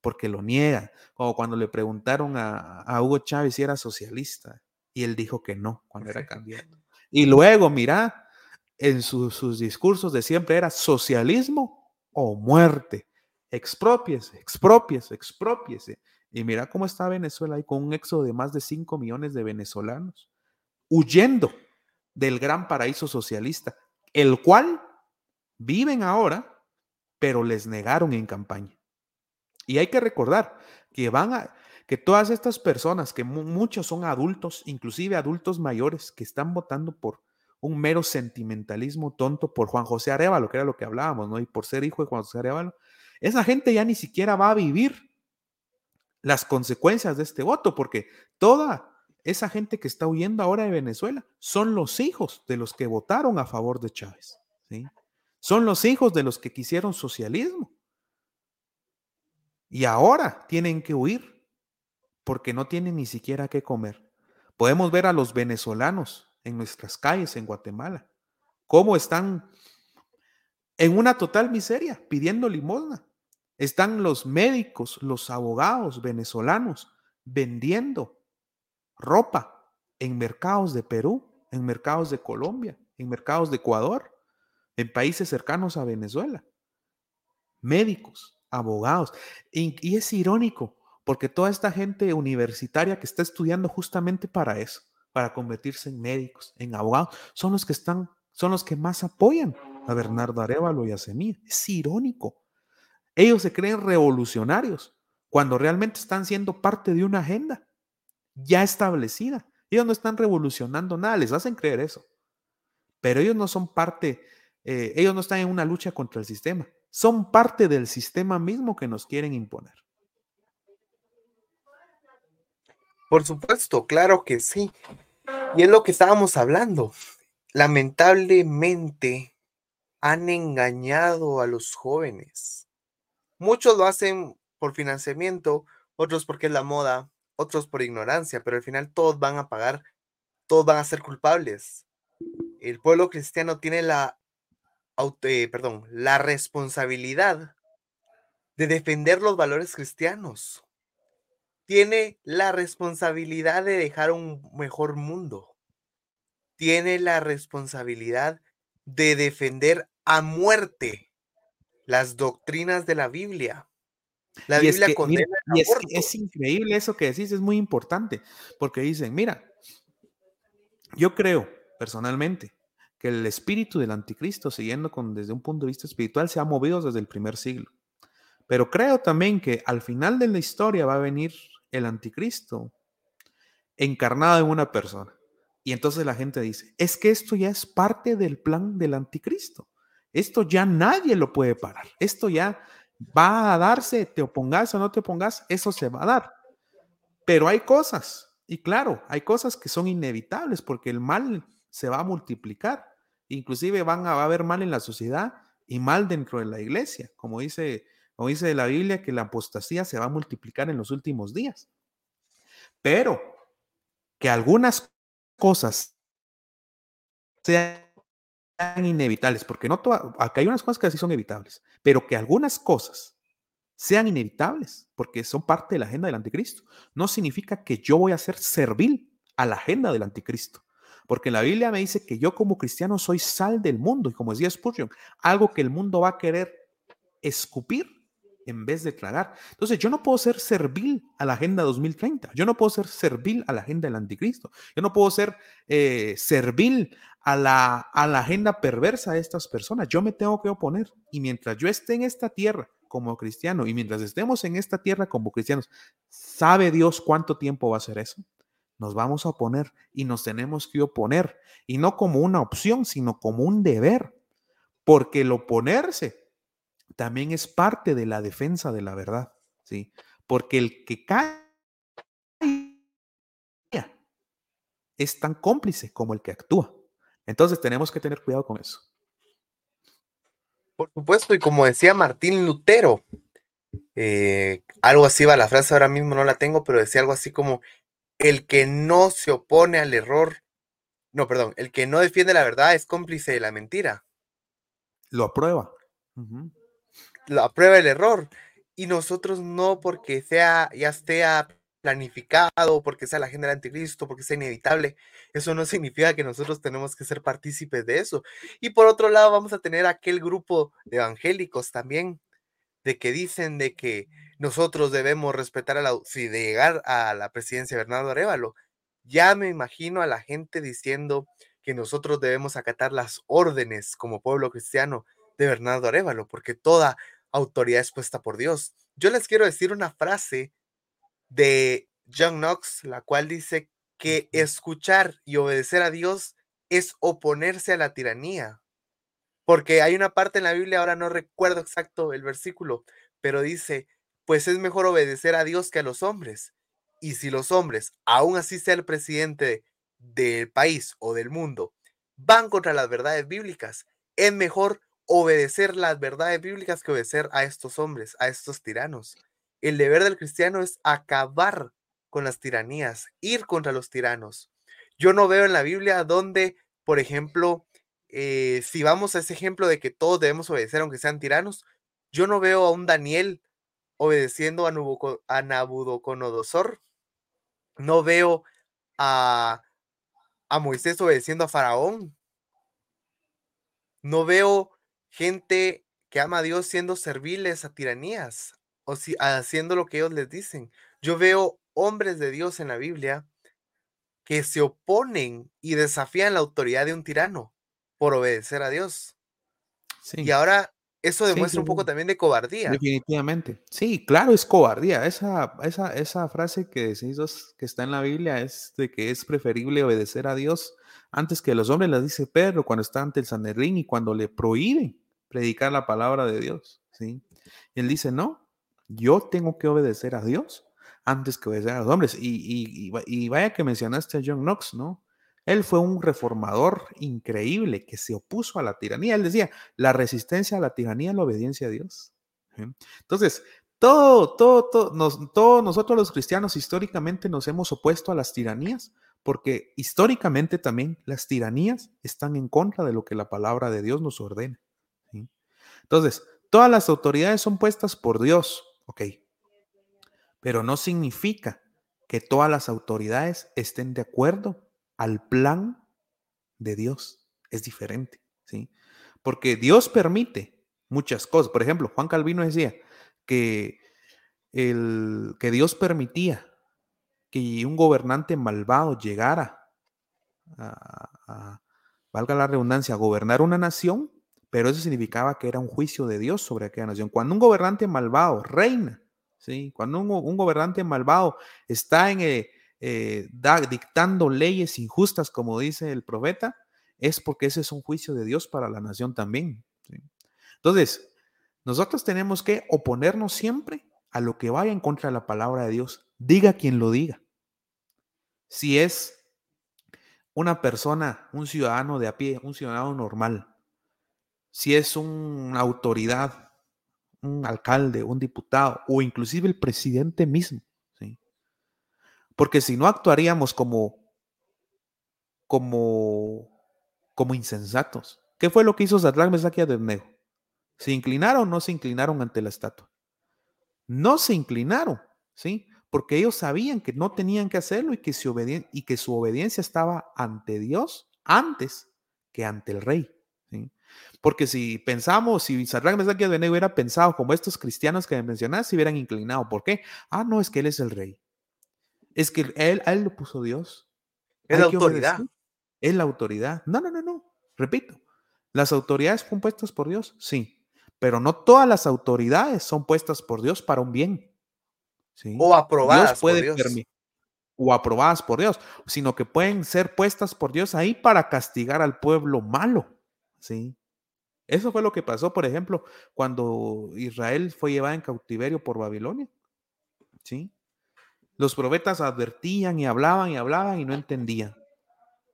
porque lo niega. Como cuando le preguntaron a, a Hugo Chávez si era socialista y él dijo que no cuando era candidato. Y luego, mira, en sus discursos de siempre era socialismo o muerte. Expropiese, expropiese, expropiese. Y mira cómo está Venezuela ahí con un éxodo de más de 5 millones de venezolanos huyendo del gran paraíso socialista, el cual viven ahora, pero les negaron en campaña. Y hay que recordar que van a que todas estas personas, que muchos son adultos, inclusive adultos mayores, que están votando por un mero sentimentalismo tonto por Juan José Arevalo, que era lo que hablábamos, ¿no? Y por ser hijo de Juan José Arevalo, esa gente ya ni siquiera va a vivir las consecuencias de este voto, porque toda esa gente que está huyendo ahora de Venezuela son los hijos de los que votaron a favor de Chávez, ¿sí? Son los hijos de los que quisieron socialismo. Y ahora tienen que huir porque no tienen ni siquiera qué comer. Podemos ver a los venezolanos en nuestras calles en Guatemala. ¿Cómo están en una total miseria pidiendo limosna? Están los médicos, los abogados venezolanos vendiendo ropa en mercados de Perú, en mercados de Colombia, en mercados de Ecuador, en países cercanos a Venezuela. Médicos, abogados. Y, es irónico, porque toda esta gente universitaria que está estudiando justamente para eso, para convertirse en médicos, en abogados, son los que están, son los que más apoyan a Bernardo Arevalo y a Semilla. Es irónico. Ellos se creen revolucionarios cuando realmente están siendo parte de una agenda ya establecida. Ellos no están revolucionando nada, les hacen creer eso. Pero ellos no son parte, eh, ellos no están en una lucha contra el sistema, son parte del sistema mismo que nos quieren imponer. Por supuesto, claro que sí. Y es lo que estábamos hablando. Lamentablemente han engañado a los jóvenes. Muchos lo hacen por financiamiento, otros porque es la moda, otros por ignorancia, pero al final todos van a pagar, todos van a ser culpables. El pueblo cristiano tiene la, eh, perdón, la responsabilidad de defender los valores cristianos tiene la responsabilidad de dejar un mejor mundo. Tiene la responsabilidad de defender a muerte las doctrinas de la Biblia. La Biblia condena y es, es increíble eso que decís, es muy importante, porque dicen, mira, yo creo personalmente que el espíritu del anticristo, siguiendo con desde un punto de vista espiritual, se ha movido desde el primer siglo. Pero creo también que al final de la historia va a venir el anticristo encarnado en una persona. Y entonces la gente dice, es que esto ya es parte del plan del anticristo. Esto ya nadie lo puede parar. Esto ya va a darse, te opongas o no te opongas, eso se va a dar. Pero hay cosas, y claro, hay cosas que son inevitables porque el mal se va a multiplicar. Inclusive van a, va a haber mal en la sociedad y mal dentro de la iglesia, como dice, como dice la Biblia, que la apostasía se va a multiplicar en los últimos días. Pero que algunas cosas sean inevitables, porque no todas, acá hay unas cosas que sí son evitables, pero que algunas cosas sean inevitables, porque son parte de la agenda del anticristo, no significa que yo voy a ser servil a la agenda del anticristo. Porque la Biblia me dice que yo como cristiano soy sal del mundo y como decía Spurgeon, algo que el mundo va a querer escupir en vez de tragar. Entonces yo no puedo ser servil a la agenda 2030, yo no puedo ser servil a la agenda del anticristo, yo no puedo ser eh, servil a la, a la agenda perversa de estas personas, yo me tengo que oponer. Y mientras yo esté en esta tierra como cristiano y mientras estemos en esta tierra como cristianos, ¿sabe Dios cuánto tiempo va a ser eso? Nos vamos a oponer y nos tenemos que oponer, y no como una opción, sino como un deber, porque el oponerse también es parte de la defensa de la verdad, ¿sí? Porque el que cae es tan cómplice como el que actúa. Entonces tenemos que tener cuidado con eso. Por supuesto, y como decía Martín Lutero, eh, algo así va la frase, ahora mismo no la tengo, pero decía algo así como, el que no se opone al error, no, perdón, el que no defiende la verdad es cómplice de la mentira. Lo aprueba. Lo aprueba el error. Y nosotros no porque sea, ya esté planificado, porque sea la agenda del anticristo, porque sea inevitable. Eso no significa que nosotros tenemos que ser partícipes de eso. Y por otro lado, vamos a tener aquel grupo de evangélicos también, de que dicen de que nosotros debemos respetar a la, si de llegar a la presidencia de Bernardo Arevalo, ya me imagino a la gente diciendo que nosotros debemos acatar las órdenes como pueblo cristiano de Bernardo Arevalo, porque toda autoridad es puesta por Dios. Yo les quiero decir una frase de John Knox, la cual dice que escuchar y obedecer a Dios es oponerse a la tiranía. Porque hay una parte en la Biblia, ahora no recuerdo exacto el versículo, pero dice, pues es mejor obedecer a Dios que a los hombres. Y si los hombres, aún así sea el presidente del país o del mundo, van contra las verdades bíblicas, es mejor obedecer las verdades bíblicas que obedecer a estos hombres, a estos tiranos. El deber del cristiano es acabar con las tiranías, ir contra los tiranos. Yo no veo en la Biblia donde, por ejemplo, eh, si vamos a ese ejemplo de que todos debemos obedecer aunque sean tiranos, yo no veo a un Daniel obedeciendo a, Nabucodonosor. No veo a, a Moisés obedeciendo a Faraón. No veo gente que ama a Dios siendo serviles a tiranías o si, haciendo lo que ellos les dicen. Yo veo hombres de Dios en la Biblia que se oponen y desafían la autoridad de un tirano por obedecer a Dios. Y ahora eso demuestra un poco también de cobardía. Definitivamente. Sí, claro, es cobardía. Esa, esa, esa frase que decís que está en la Biblia es de que es preferible obedecer a Dios antes que los hombres, la dice Pedro cuando está ante el Sanedrín y cuando le prohíben predicar la palabra de Dios. ¿sí? Él dice, no, yo tengo que obedecer a Dios antes que obedecer a los hombres. Y, y, y vaya que mencionaste a John Knox, ¿no? Él fue un reformador increíble que se opuso a la tiranía. Él decía, la resistencia a la tiranía es la obediencia a Dios. Entonces, todo, todo, todo, todos nosotros los cristianos históricamente nos hemos opuesto a las tiranías, porque históricamente también las tiranías están en contra de lo que la palabra de Dios nos ordena. Entonces, todas las autoridades son puestas por Dios, ok, pero no significa que todas las autoridades estén de acuerdo al plan de Dios. Es diferente, ¿sí? Porque Dios permite muchas cosas. Por ejemplo, Juan Calvino decía que, el, que Dios permitía que un gobernante malvado llegara a, valga la redundancia, a gobernar una nación, pero eso significaba que era un juicio de Dios sobre aquella nación. Cuando un gobernante malvado reina, ¿sí? cuando un, un gobernante malvado está en, el, eh, dictando leyes injustas, como dice el profeta, es porque ese es un juicio de Dios para la nación también. Entonces, nosotros tenemos que oponernos siempre a lo que vaya en contra de la palabra de Dios, diga quien lo diga. Si es una persona, un ciudadano de a pie, un ciudadano normal, si es una autoridad, un alcalde, un diputado o inclusive el presidente mismo, ¿sí? Porque si no actuaríamos como como como insensatos. ¿Qué fue lo que hizo Sadrach, Mesach y Abednego? ¿Se inclinaron o no se inclinaron ante la estatua? No se inclinaron, ¿sí? Porque ellos sabían que no tenían que hacerlo y que su, y que su obediencia estaba ante Dios antes que ante el rey. Porque si pensamos, si Mesach y Abednego hubiera pensado como estos cristianos que mencionaste, se hubieran inclinado. ¿Por qué? Ah, no, es que él es el rey. Es que él, a él lo puso Dios. Es la autoridad. Es la autoridad. No, no, no, no. Repito, ¿las autoridades son puestas por Dios? Sí, pero no todas las autoridades son puestas por Dios para un bien. ¿sí? O aprobadas Dios puede por Dios. O aprobadas por Dios, sino que pueden ser puestas por Dios ahí para castigar al pueblo malo. ¿Sí? Eso fue lo que pasó, por ejemplo, cuando Israel fue llevada en cautiverio por Babilonia. ¿sí? Los profetas advertían y hablaban y hablaban y no entendían.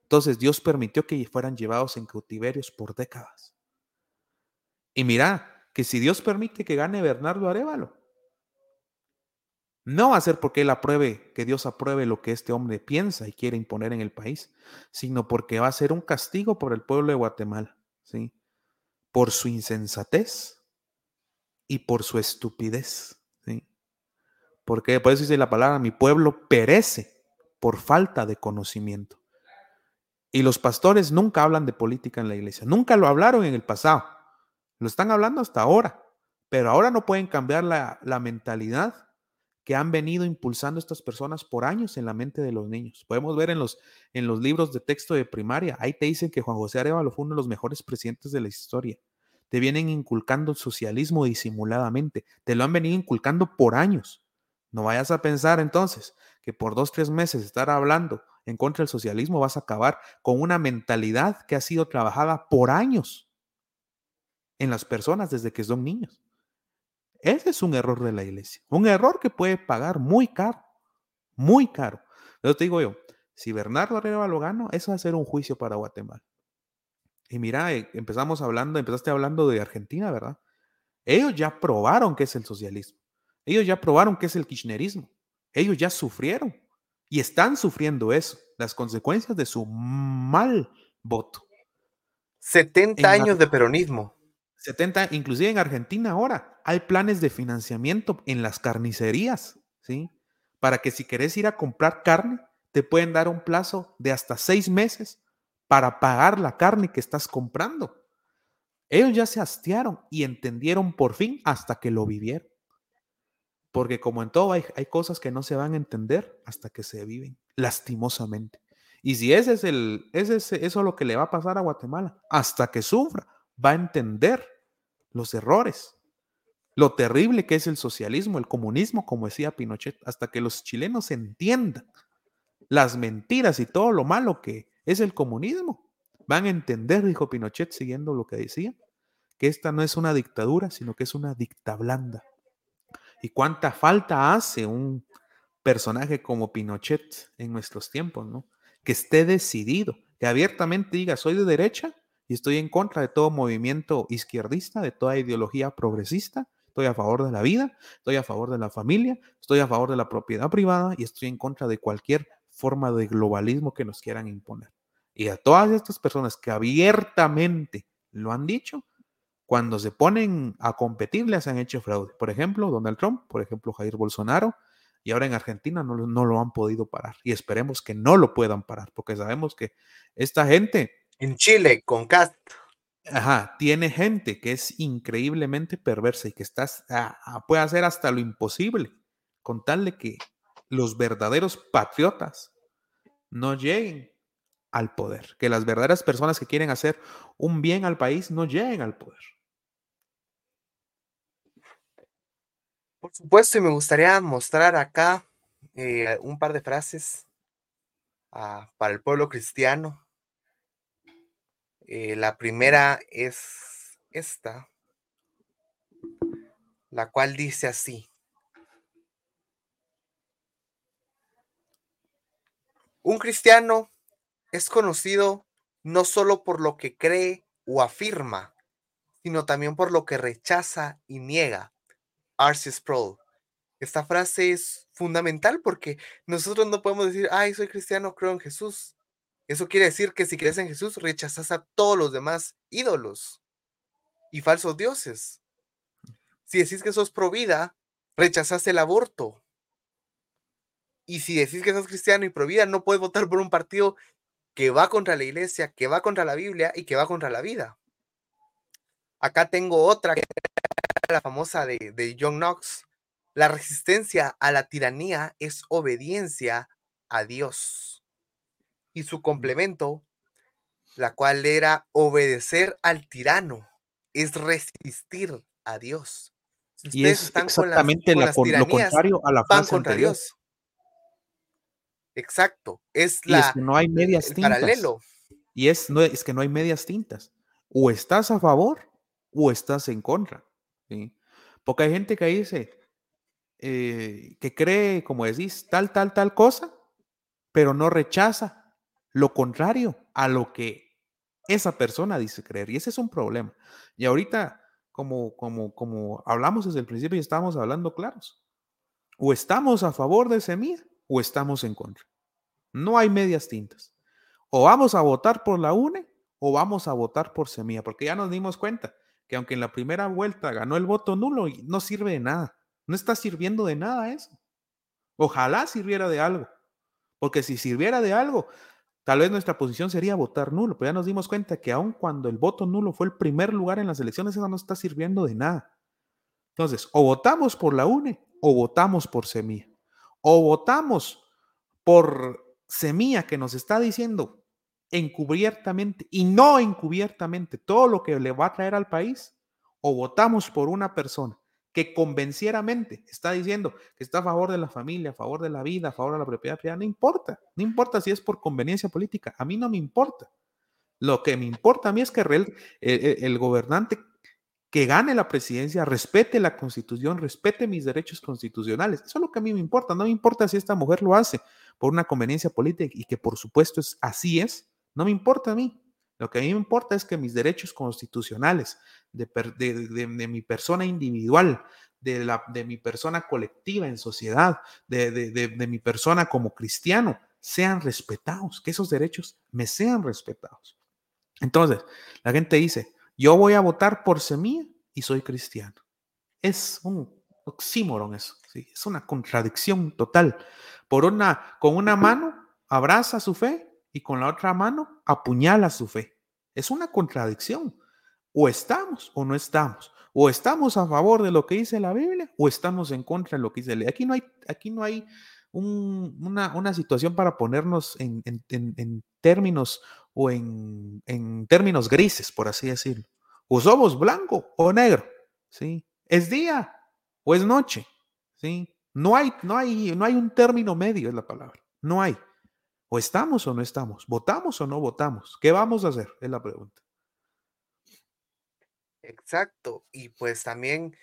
Entonces Dios permitió que fueran llevados en cautiverios por décadas. Y mira, que si Dios permite que gane Bernardo Arevalo, no va a ser porque él apruebe, que Dios apruebe lo que este hombre piensa y quiere imponer en el país, sino porque va a ser un castigo por el pueblo de Guatemala, ¿sí? Por su insensatez y por su estupidez, ¿sí? Porque por eso dice la palabra, mi pueblo perece por falta de conocimiento. Y los pastores nunca hablan de política en la iglesia, nunca lo hablaron en el pasado, lo están hablando hasta ahora, pero ahora no pueden cambiar la, la mentalidad que han venido impulsando estas personas por años en la mente de los niños. Podemos ver en los, en los libros de texto de primaria, ahí te dicen que Juan José Arevalo fue uno de los mejores presidentes de la historia. Te vienen inculcando el socialismo disimuladamente, te lo han venido inculcando por años. No vayas a pensar entonces que por dos, tres meses estar hablando en contra del socialismo vas a acabar con una mentalidad que ha sido trabajada por años en las personas desde que son niños. Ese es un error de la iglesia, un error que puede pagar muy caro, muy caro. Yo te digo yo, si Bernardo Arevalo lo gano, eso va a ser un juicio para Guatemala. Y mira, eh, empezamos hablando, empezaste hablando de Argentina, ¿verdad? Ellos ya probaron qué es el socialismo. Ellos ya probaron qué es el kirchnerismo. Ellos ya sufrieron y están sufriendo eso, las consecuencias de su mal voto. 70 En años de peronismo. 70, inclusive en Argentina ahora hay planes de financiamiento en las carnicerías, ¿sí? Para que si querés ir a comprar carne, te pueden dar un plazo de hasta seis meses para pagar la carne que estás comprando. Ellos ya se hastiaron y entendieron por fin hasta que lo vivieron. Porque como en todo hay, hay cosas que no se van a entender hasta que se viven, lastimosamente. Y si ese es el, ese es, eso es lo que le va a pasar a Guatemala, hasta que sufra, va a entender los errores, lo terrible que es el socialismo, el comunismo, como decía Pinochet, hasta que los chilenos entiendan las mentiras y todo lo malo que es el comunismo. Van a entender, dijo Pinochet, siguiendo lo que decía, que esta no es una dictadura, sino que es una dicta blanda. Y cuánta falta hace un personaje como Pinochet en nuestros tiempos, ¿no? Que esté decidido, que abiertamente diga, soy de derecha y estoy en contra de todo movimiento izquierdista, de toda ideología progresista, estoy a favor de la vida, estoy a favor de la familia, estoy a favor de la propiedad privada y estoy en contra de cualquier forma de globalismo que nos quieran imponer. Y a todas estas personas que abiertamente lo han dicho, cuando se ponen a competir les han hecho fraude. Por ejemplo, Donald Trump, por ejemplo, Jair Bolsonaro, y ahora en Argentina no, no lo han podido parar. Y esperemos que no lo puedan parar, porque sabemos que esta gente, En Chile, con Cast. ajá, tiene gente que es increíblemente perversa y que ah, ah, puede hacer hasta lo imposible con tal de que los verdaderos patriotas no lleguen al poder, que las verdaderas personas que quieren hacer un bien al país no lleguen al poder. Por supuesto, y me gustaría mostrar acá eh, un par de frases ah, para el pueblo cristiano. Eh, la primera es esta, la cual dice así. Un cristiano es conocido no solo por lo que cree o afirma, sino también por lo que rechaza y niega. R.C. Sproul. Esta frase es fundamental porque nosotros no podemos decir, ay, soy cristiano, creo en Jesús. Eso quiere decir que si crees en Jesús, rechazas a todos los demás ídolos y falsos dioses. Si decís que sos pro vida, rechazas el aborto. Y si decís que sos cristiano y pro vida, no puedes votar por un partido que va contra la iglesia, que va contra la Biblia y que va contra la vida. Acá tengo otra, que la famosa de John Knox. La resistencia a la tiranía es obediencia a Dios. Y su complemento, la cual era obedecer al tirano, es resistir a Dios. Si Y es están con las- exactamente con la las con- lo contrario a la frase contra anterior. Dios. Exacto, es Y es la que no hay medias tintas. paralelo. Y es, no, es que no hay medias tintas. O estás a favor o estás en contra. ¿sí? Porque hay gente que dice eh, que cree, como decís, tal, tal, tal cosa, pero no rechaza lo contrario a lo que esa persona dice creer. Y ese es un problema. Y ahorita, como, como, como hablamos desde el principio y estábamos hablando claros, o estamos a favor de semilla o estamos en contra. No hay medias tintas. O vamos a votar por la UNE o vamos a votar por semilla, porque ya nos dimos cuenta que aunque en la primera vuelta ganó el voto nulo, no sirve de nada. No está sirviendo de nada eso. Ojalá sirviera de algo, porque si sirviera de algo, tal vez nuestra posición sería votar nulo, pero ya nos dimos cuenta que aun cuando el voto nulo fue el primer lugar en las elecciones, eso no está sirviendo de nada. Entonces, o votamos por la UNE o votamos por semilla. O votamos por semilla que nos está diciendo encubiertamente y no encubiertamente todo lo que le va a traer al país, o votamos por una persona que convencieramente está diciendo que está a favor de la familia, a favor de la vida, a favor de la propiedad privada, no importa, no importa si es por conveniencia política, a mí no me importa. Lo que me importa a mí es que el, el, el gobernante que gane la presidencia respete la constitución, respete mis derechos constitucionales. Eso es lo que a mí me importa. No me importa si esta mujer lo hace por una conveniencia política y que por supuesto es, así es. No me importa a mí. Lo que a mí me importa es que mis derechos constitucionales de, de, de, de mi persona individual, de, la, de mi persona colectiva en sociedad, de mi persona como cristiano, sean respetados, que esos derechos me sean respetados. Entonces, la gente dice, yo voy a votar por semilla y soy cristiano. Es un oxímoron eso, ¿sí? es una contradicción total. Por una, con una mano abraza su fe y con la otra mano apuñala su fe. Es una contradicción. O estamos o no estamos. O estamos a favor de lo que dice la Biblia o estamos en contra de lo que dice la Biblia. Aquí no hay, aquí no hay un, una, una, situación para ponernos en, en, en, en términos o en, términos grises, por así decirlo. O somos blanco o negro, ¿sí? Es día o es noche, ¿sí? No hay, no hay, no hay un término medio, es la palabra. No hay. O estamos o no estamos. ¿Votamos o no votamos? ¿Qué vamos a hacer? Es la pregunta. Exacto. Y pues también,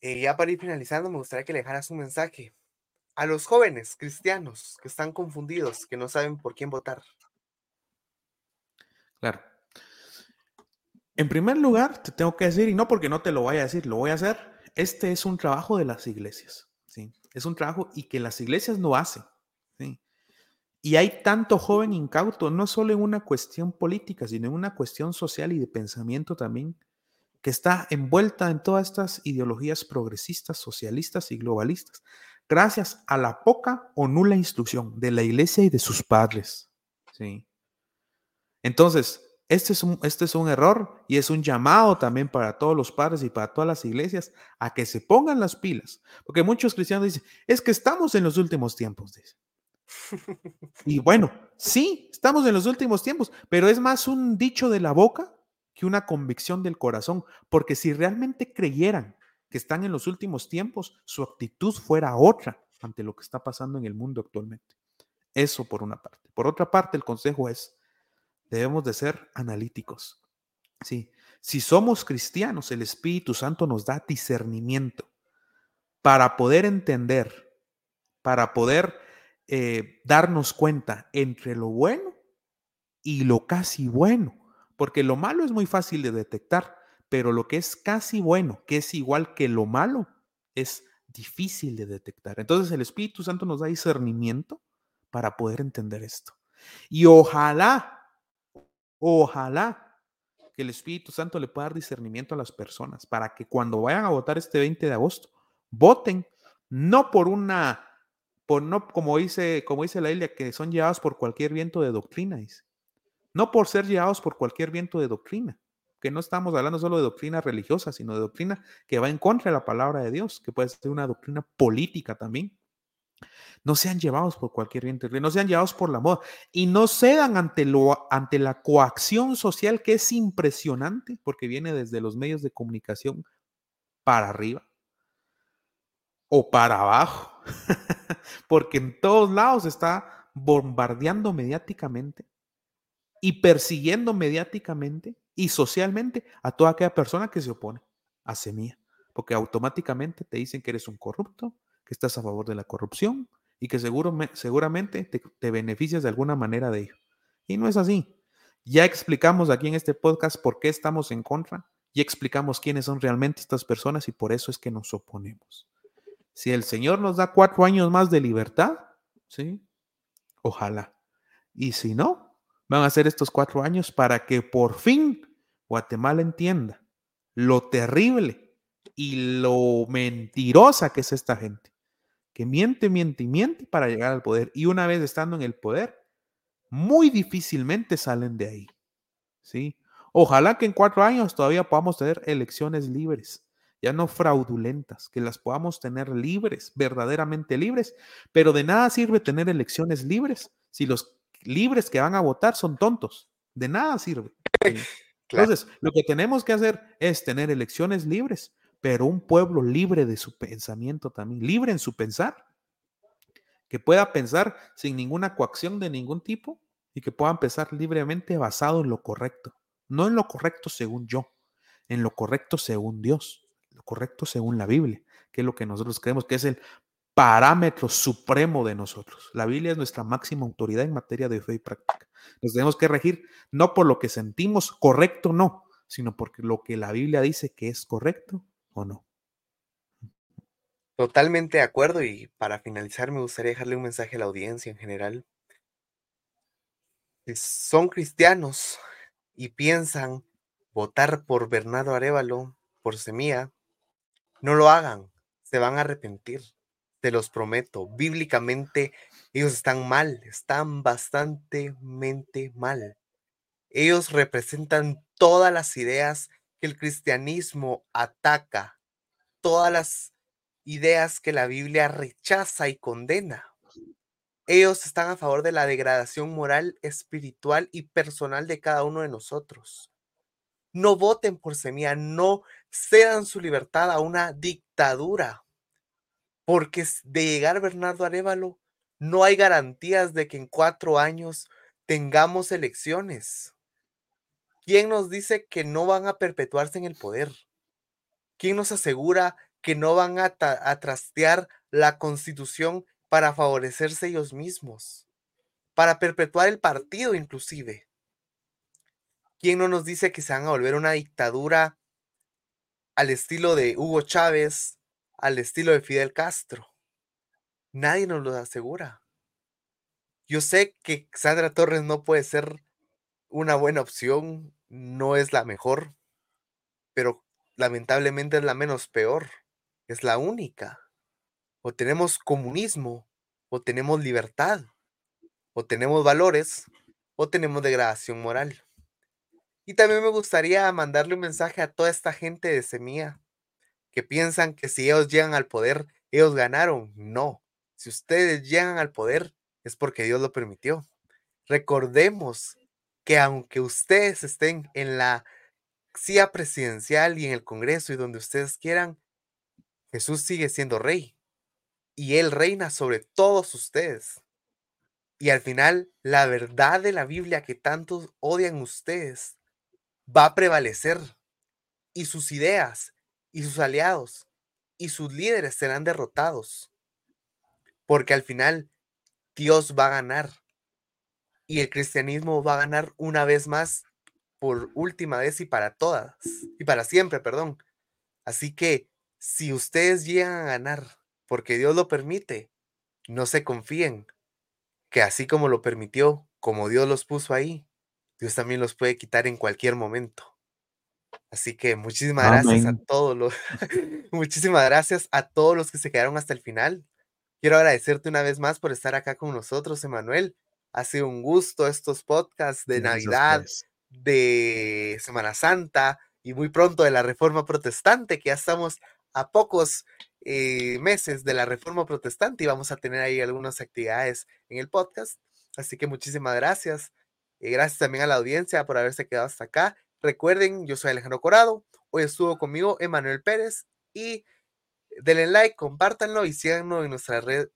eh, ya para ir finalizando, me gustaría que le dejaras un mensaje a los jóvenes cristianos que están confundidos, que no saben por quién votar. Claro. En primer lugar, te tengo que decir, y no porque no te lo vaya a decir, lo voy a hacer, este es un trabajo de las iglesias, ¿sí? Es un trabajo y que las iglesias no hacen. Y hay tanto joven incauto, no solo en una cuestión política, sino en una cuestión social y de pensamiento también, que está envuelta en todas estas ideologías progresistas, socialistas y globalistas, gracias a la poca o nula instrucción de la iglesia y de sus padres, ¿sí? Entonces, este es, un, este es un error y es un llamado también para todos los padres y para todas las iglesias a que se pongan las pilas. Porque muchos cristianos dicen, es que estamos en los últimos tiempos. Dicen. Y bueno, sí, estamos en los últimos tiempos, pero es más un dicho de la boca que una convicción del corazón. Porque si realmente creyeran que están en los últimos tiempos, su actitud fuera otra ante lo que está pasando en el mundo actualmente. Eso por una parte. Por otra parte, el consejo es, debemos de ser analíticos. Sí, si somos cristianos, el Espíritu Santo nos da discernimiento para poder entender, para poder eh, darnos cuenta entre lo bueno y lo casi bueno, porque lo malo es muy fácil de detectar, pero lo que es casi bueno, que es igual que lo malo, es difícil de detectar. Entonces el Espíritu Santo nos da discernimiento para poder entender esto. Y ojalá, ojalá que el Espíritu Santo le pueda dar discernimiento a las personas para que cuando vayan a votar este 20 de agosto, voten no por una, por no, como dice, como dice la Biblia, que son llevados por cualquier viento de doctrina, dice. No por ser llevados por cualquier viento de doctrina, que no estamos hablando solo de doctrina religiosa, sino de doctrina que va en contra de la palabra de Dios, que puede ser una doctrina política también. No sean llevados por cualquier viento, no sean llevados por la moda y no cedan ante, lo, ante la coacción social que es impresionante porque viene desde los medios de comunicación para arriba o para abajo, porque en todos lados está bombardeando mediáticamente y persiguiendo mediáticamente y socialmente a toda aquella persona que se opone a semilla, porque automáticamente te dicen que eres un corrupto, que estás a favor de la corrupción y que seguro, seguramente te, te beneficias de alguna manera de ello. Y no es así. Ya explicamos aquí en este podcast por qué estamos en contra, ya explicamos quiénes son realmente estas personas y por eso es que nos oponemos. Si el Señor nos da cuatro años más de libertad, ¿sí? Ojalá. Y si no, van a ser estos cuatro años para que por fin Guatemala entienda lo terrible y lo mentirosa que es esta gente, que miente, miente y miente para llegar al poder. Y una vez estando en el poder, muy difícilmente salen de ahí. ¿sí? Ojalá que en cuatro años todavía podamos tener elecciones libres, ya no fraudulentas, que las podamos tener libres, verdaderamente libres, pero de nada sirve tener elecciones libres si los libres que van a votar son tontos. De nada sirve. Entonces, lo que tenemos que hacer es tener elecciones libres, pero un pueblo libre de su pensamiento también, libre en su pensar, que pueda pensar sin ninguna coacción de ningún tipo y que puedan pensar libremente basado en lo correcto, no en lo correcto según yo, en lo correcto según Dios, correcto según la Biblia, que es lo que nosotros creemos que es el parámetro supremo de nosotros. La Biblia es nuestra máxima autoridad en materia de fe y práctica. Nos tenemos que regir no por lo que sentimos correcto no, sino por lo que la Biblia dice que es correcto o no. Totalmente de acuerdo y para finalizar me gustaría dejarle un mensaje a la audiencia en general. Si son cristianos y piensan votar por Bernardo Arevalo, por Semilla, no lo hagan, se van a arrepentir te los prometo, bíblicamente ellos están mal, están bastante mal. Ellos representan todas las ideas que el cristianismo ataca, todas las ideas que la Biblia rechaza y condena. Ellos están a favor de la degradación moral, espiritual y personal de cada uno de nosotros. No voten por semilla, no cedan su libertad a una dictadura, porque de llegar Bernardo Arevalo, no hay garantías de que en cuatro años tengamos elecciones. ¿Quién nos dice que no van a perpetuarse en el poder? ¿Quién nos asegura que no van a, a trastear la constitución para favorecerse ellos mismos? Para perpetuar el partido inclusive. ¿Quién no nos dice que se van a volver una dictadura al estilo de Hugo Chávez, al estilo de Fidel Castro. Nadie nos lo asegura. Yo sé que Sandra Torres no puede ser una buena opción, no es la mejor, pero lamentablemente es la menos peor, es la única. O tenemos comunismo, o tenemos libertad, o tenemos valores, o tenemos degradación moral. Y también me gustaría mandarle un mensaje a toda esta gente de Semilla que piensan que si ellos llegan al poder, ellos ganaron. No, si ustedes llegan al poder es porque Dios lo permitió. Recordemos que aunque ustedes estén en la silla presidencial y en el Congreso y donde ustedes quieran, Jesús sigue siendo rey y Él reina sobre todos ustedes. Y al final, la verdad de la Biblia que tantos odian ustedes va a prevalecer y sus ideas y sus aliados y sus líderes serán derrotados. Porque al final Dios va a ganar y el cristianismo va a ganar una vez más por última vez y para todas, y para siempre, perdón. Así que si ustedes llegan a ganar porque Dios lo permite, no se confíen, que así como lo permitió, como Dios los puso ahí, Dios también los puede quitar en cualquier momento. Así que muchísimas gracias a todos los, muchísimas gracias a todos los que se quedaron hasta el final. Quiero agradecerte una vez más por estar acá con nosotros, Emanuel. Ha sido un gusto estos podcasts de Navidad, de Semana Santa y muy pronto de la Reforma Protestante, que ya estamos a pocos eh, meses de la Reforma Protestante y vamos a tener ahí algunas actividades en el podcast. Así que muchísimas gracias. Y gracias también a la audiencia por haberse quedado hasta acá. Recuerden, yo soy Alejandro Corado. Hoy estuvo conmigo Emanuel Pérez y denle like, compártanlo y síganos en,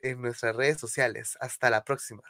en nuestras redes sociales. Hasta la próxima.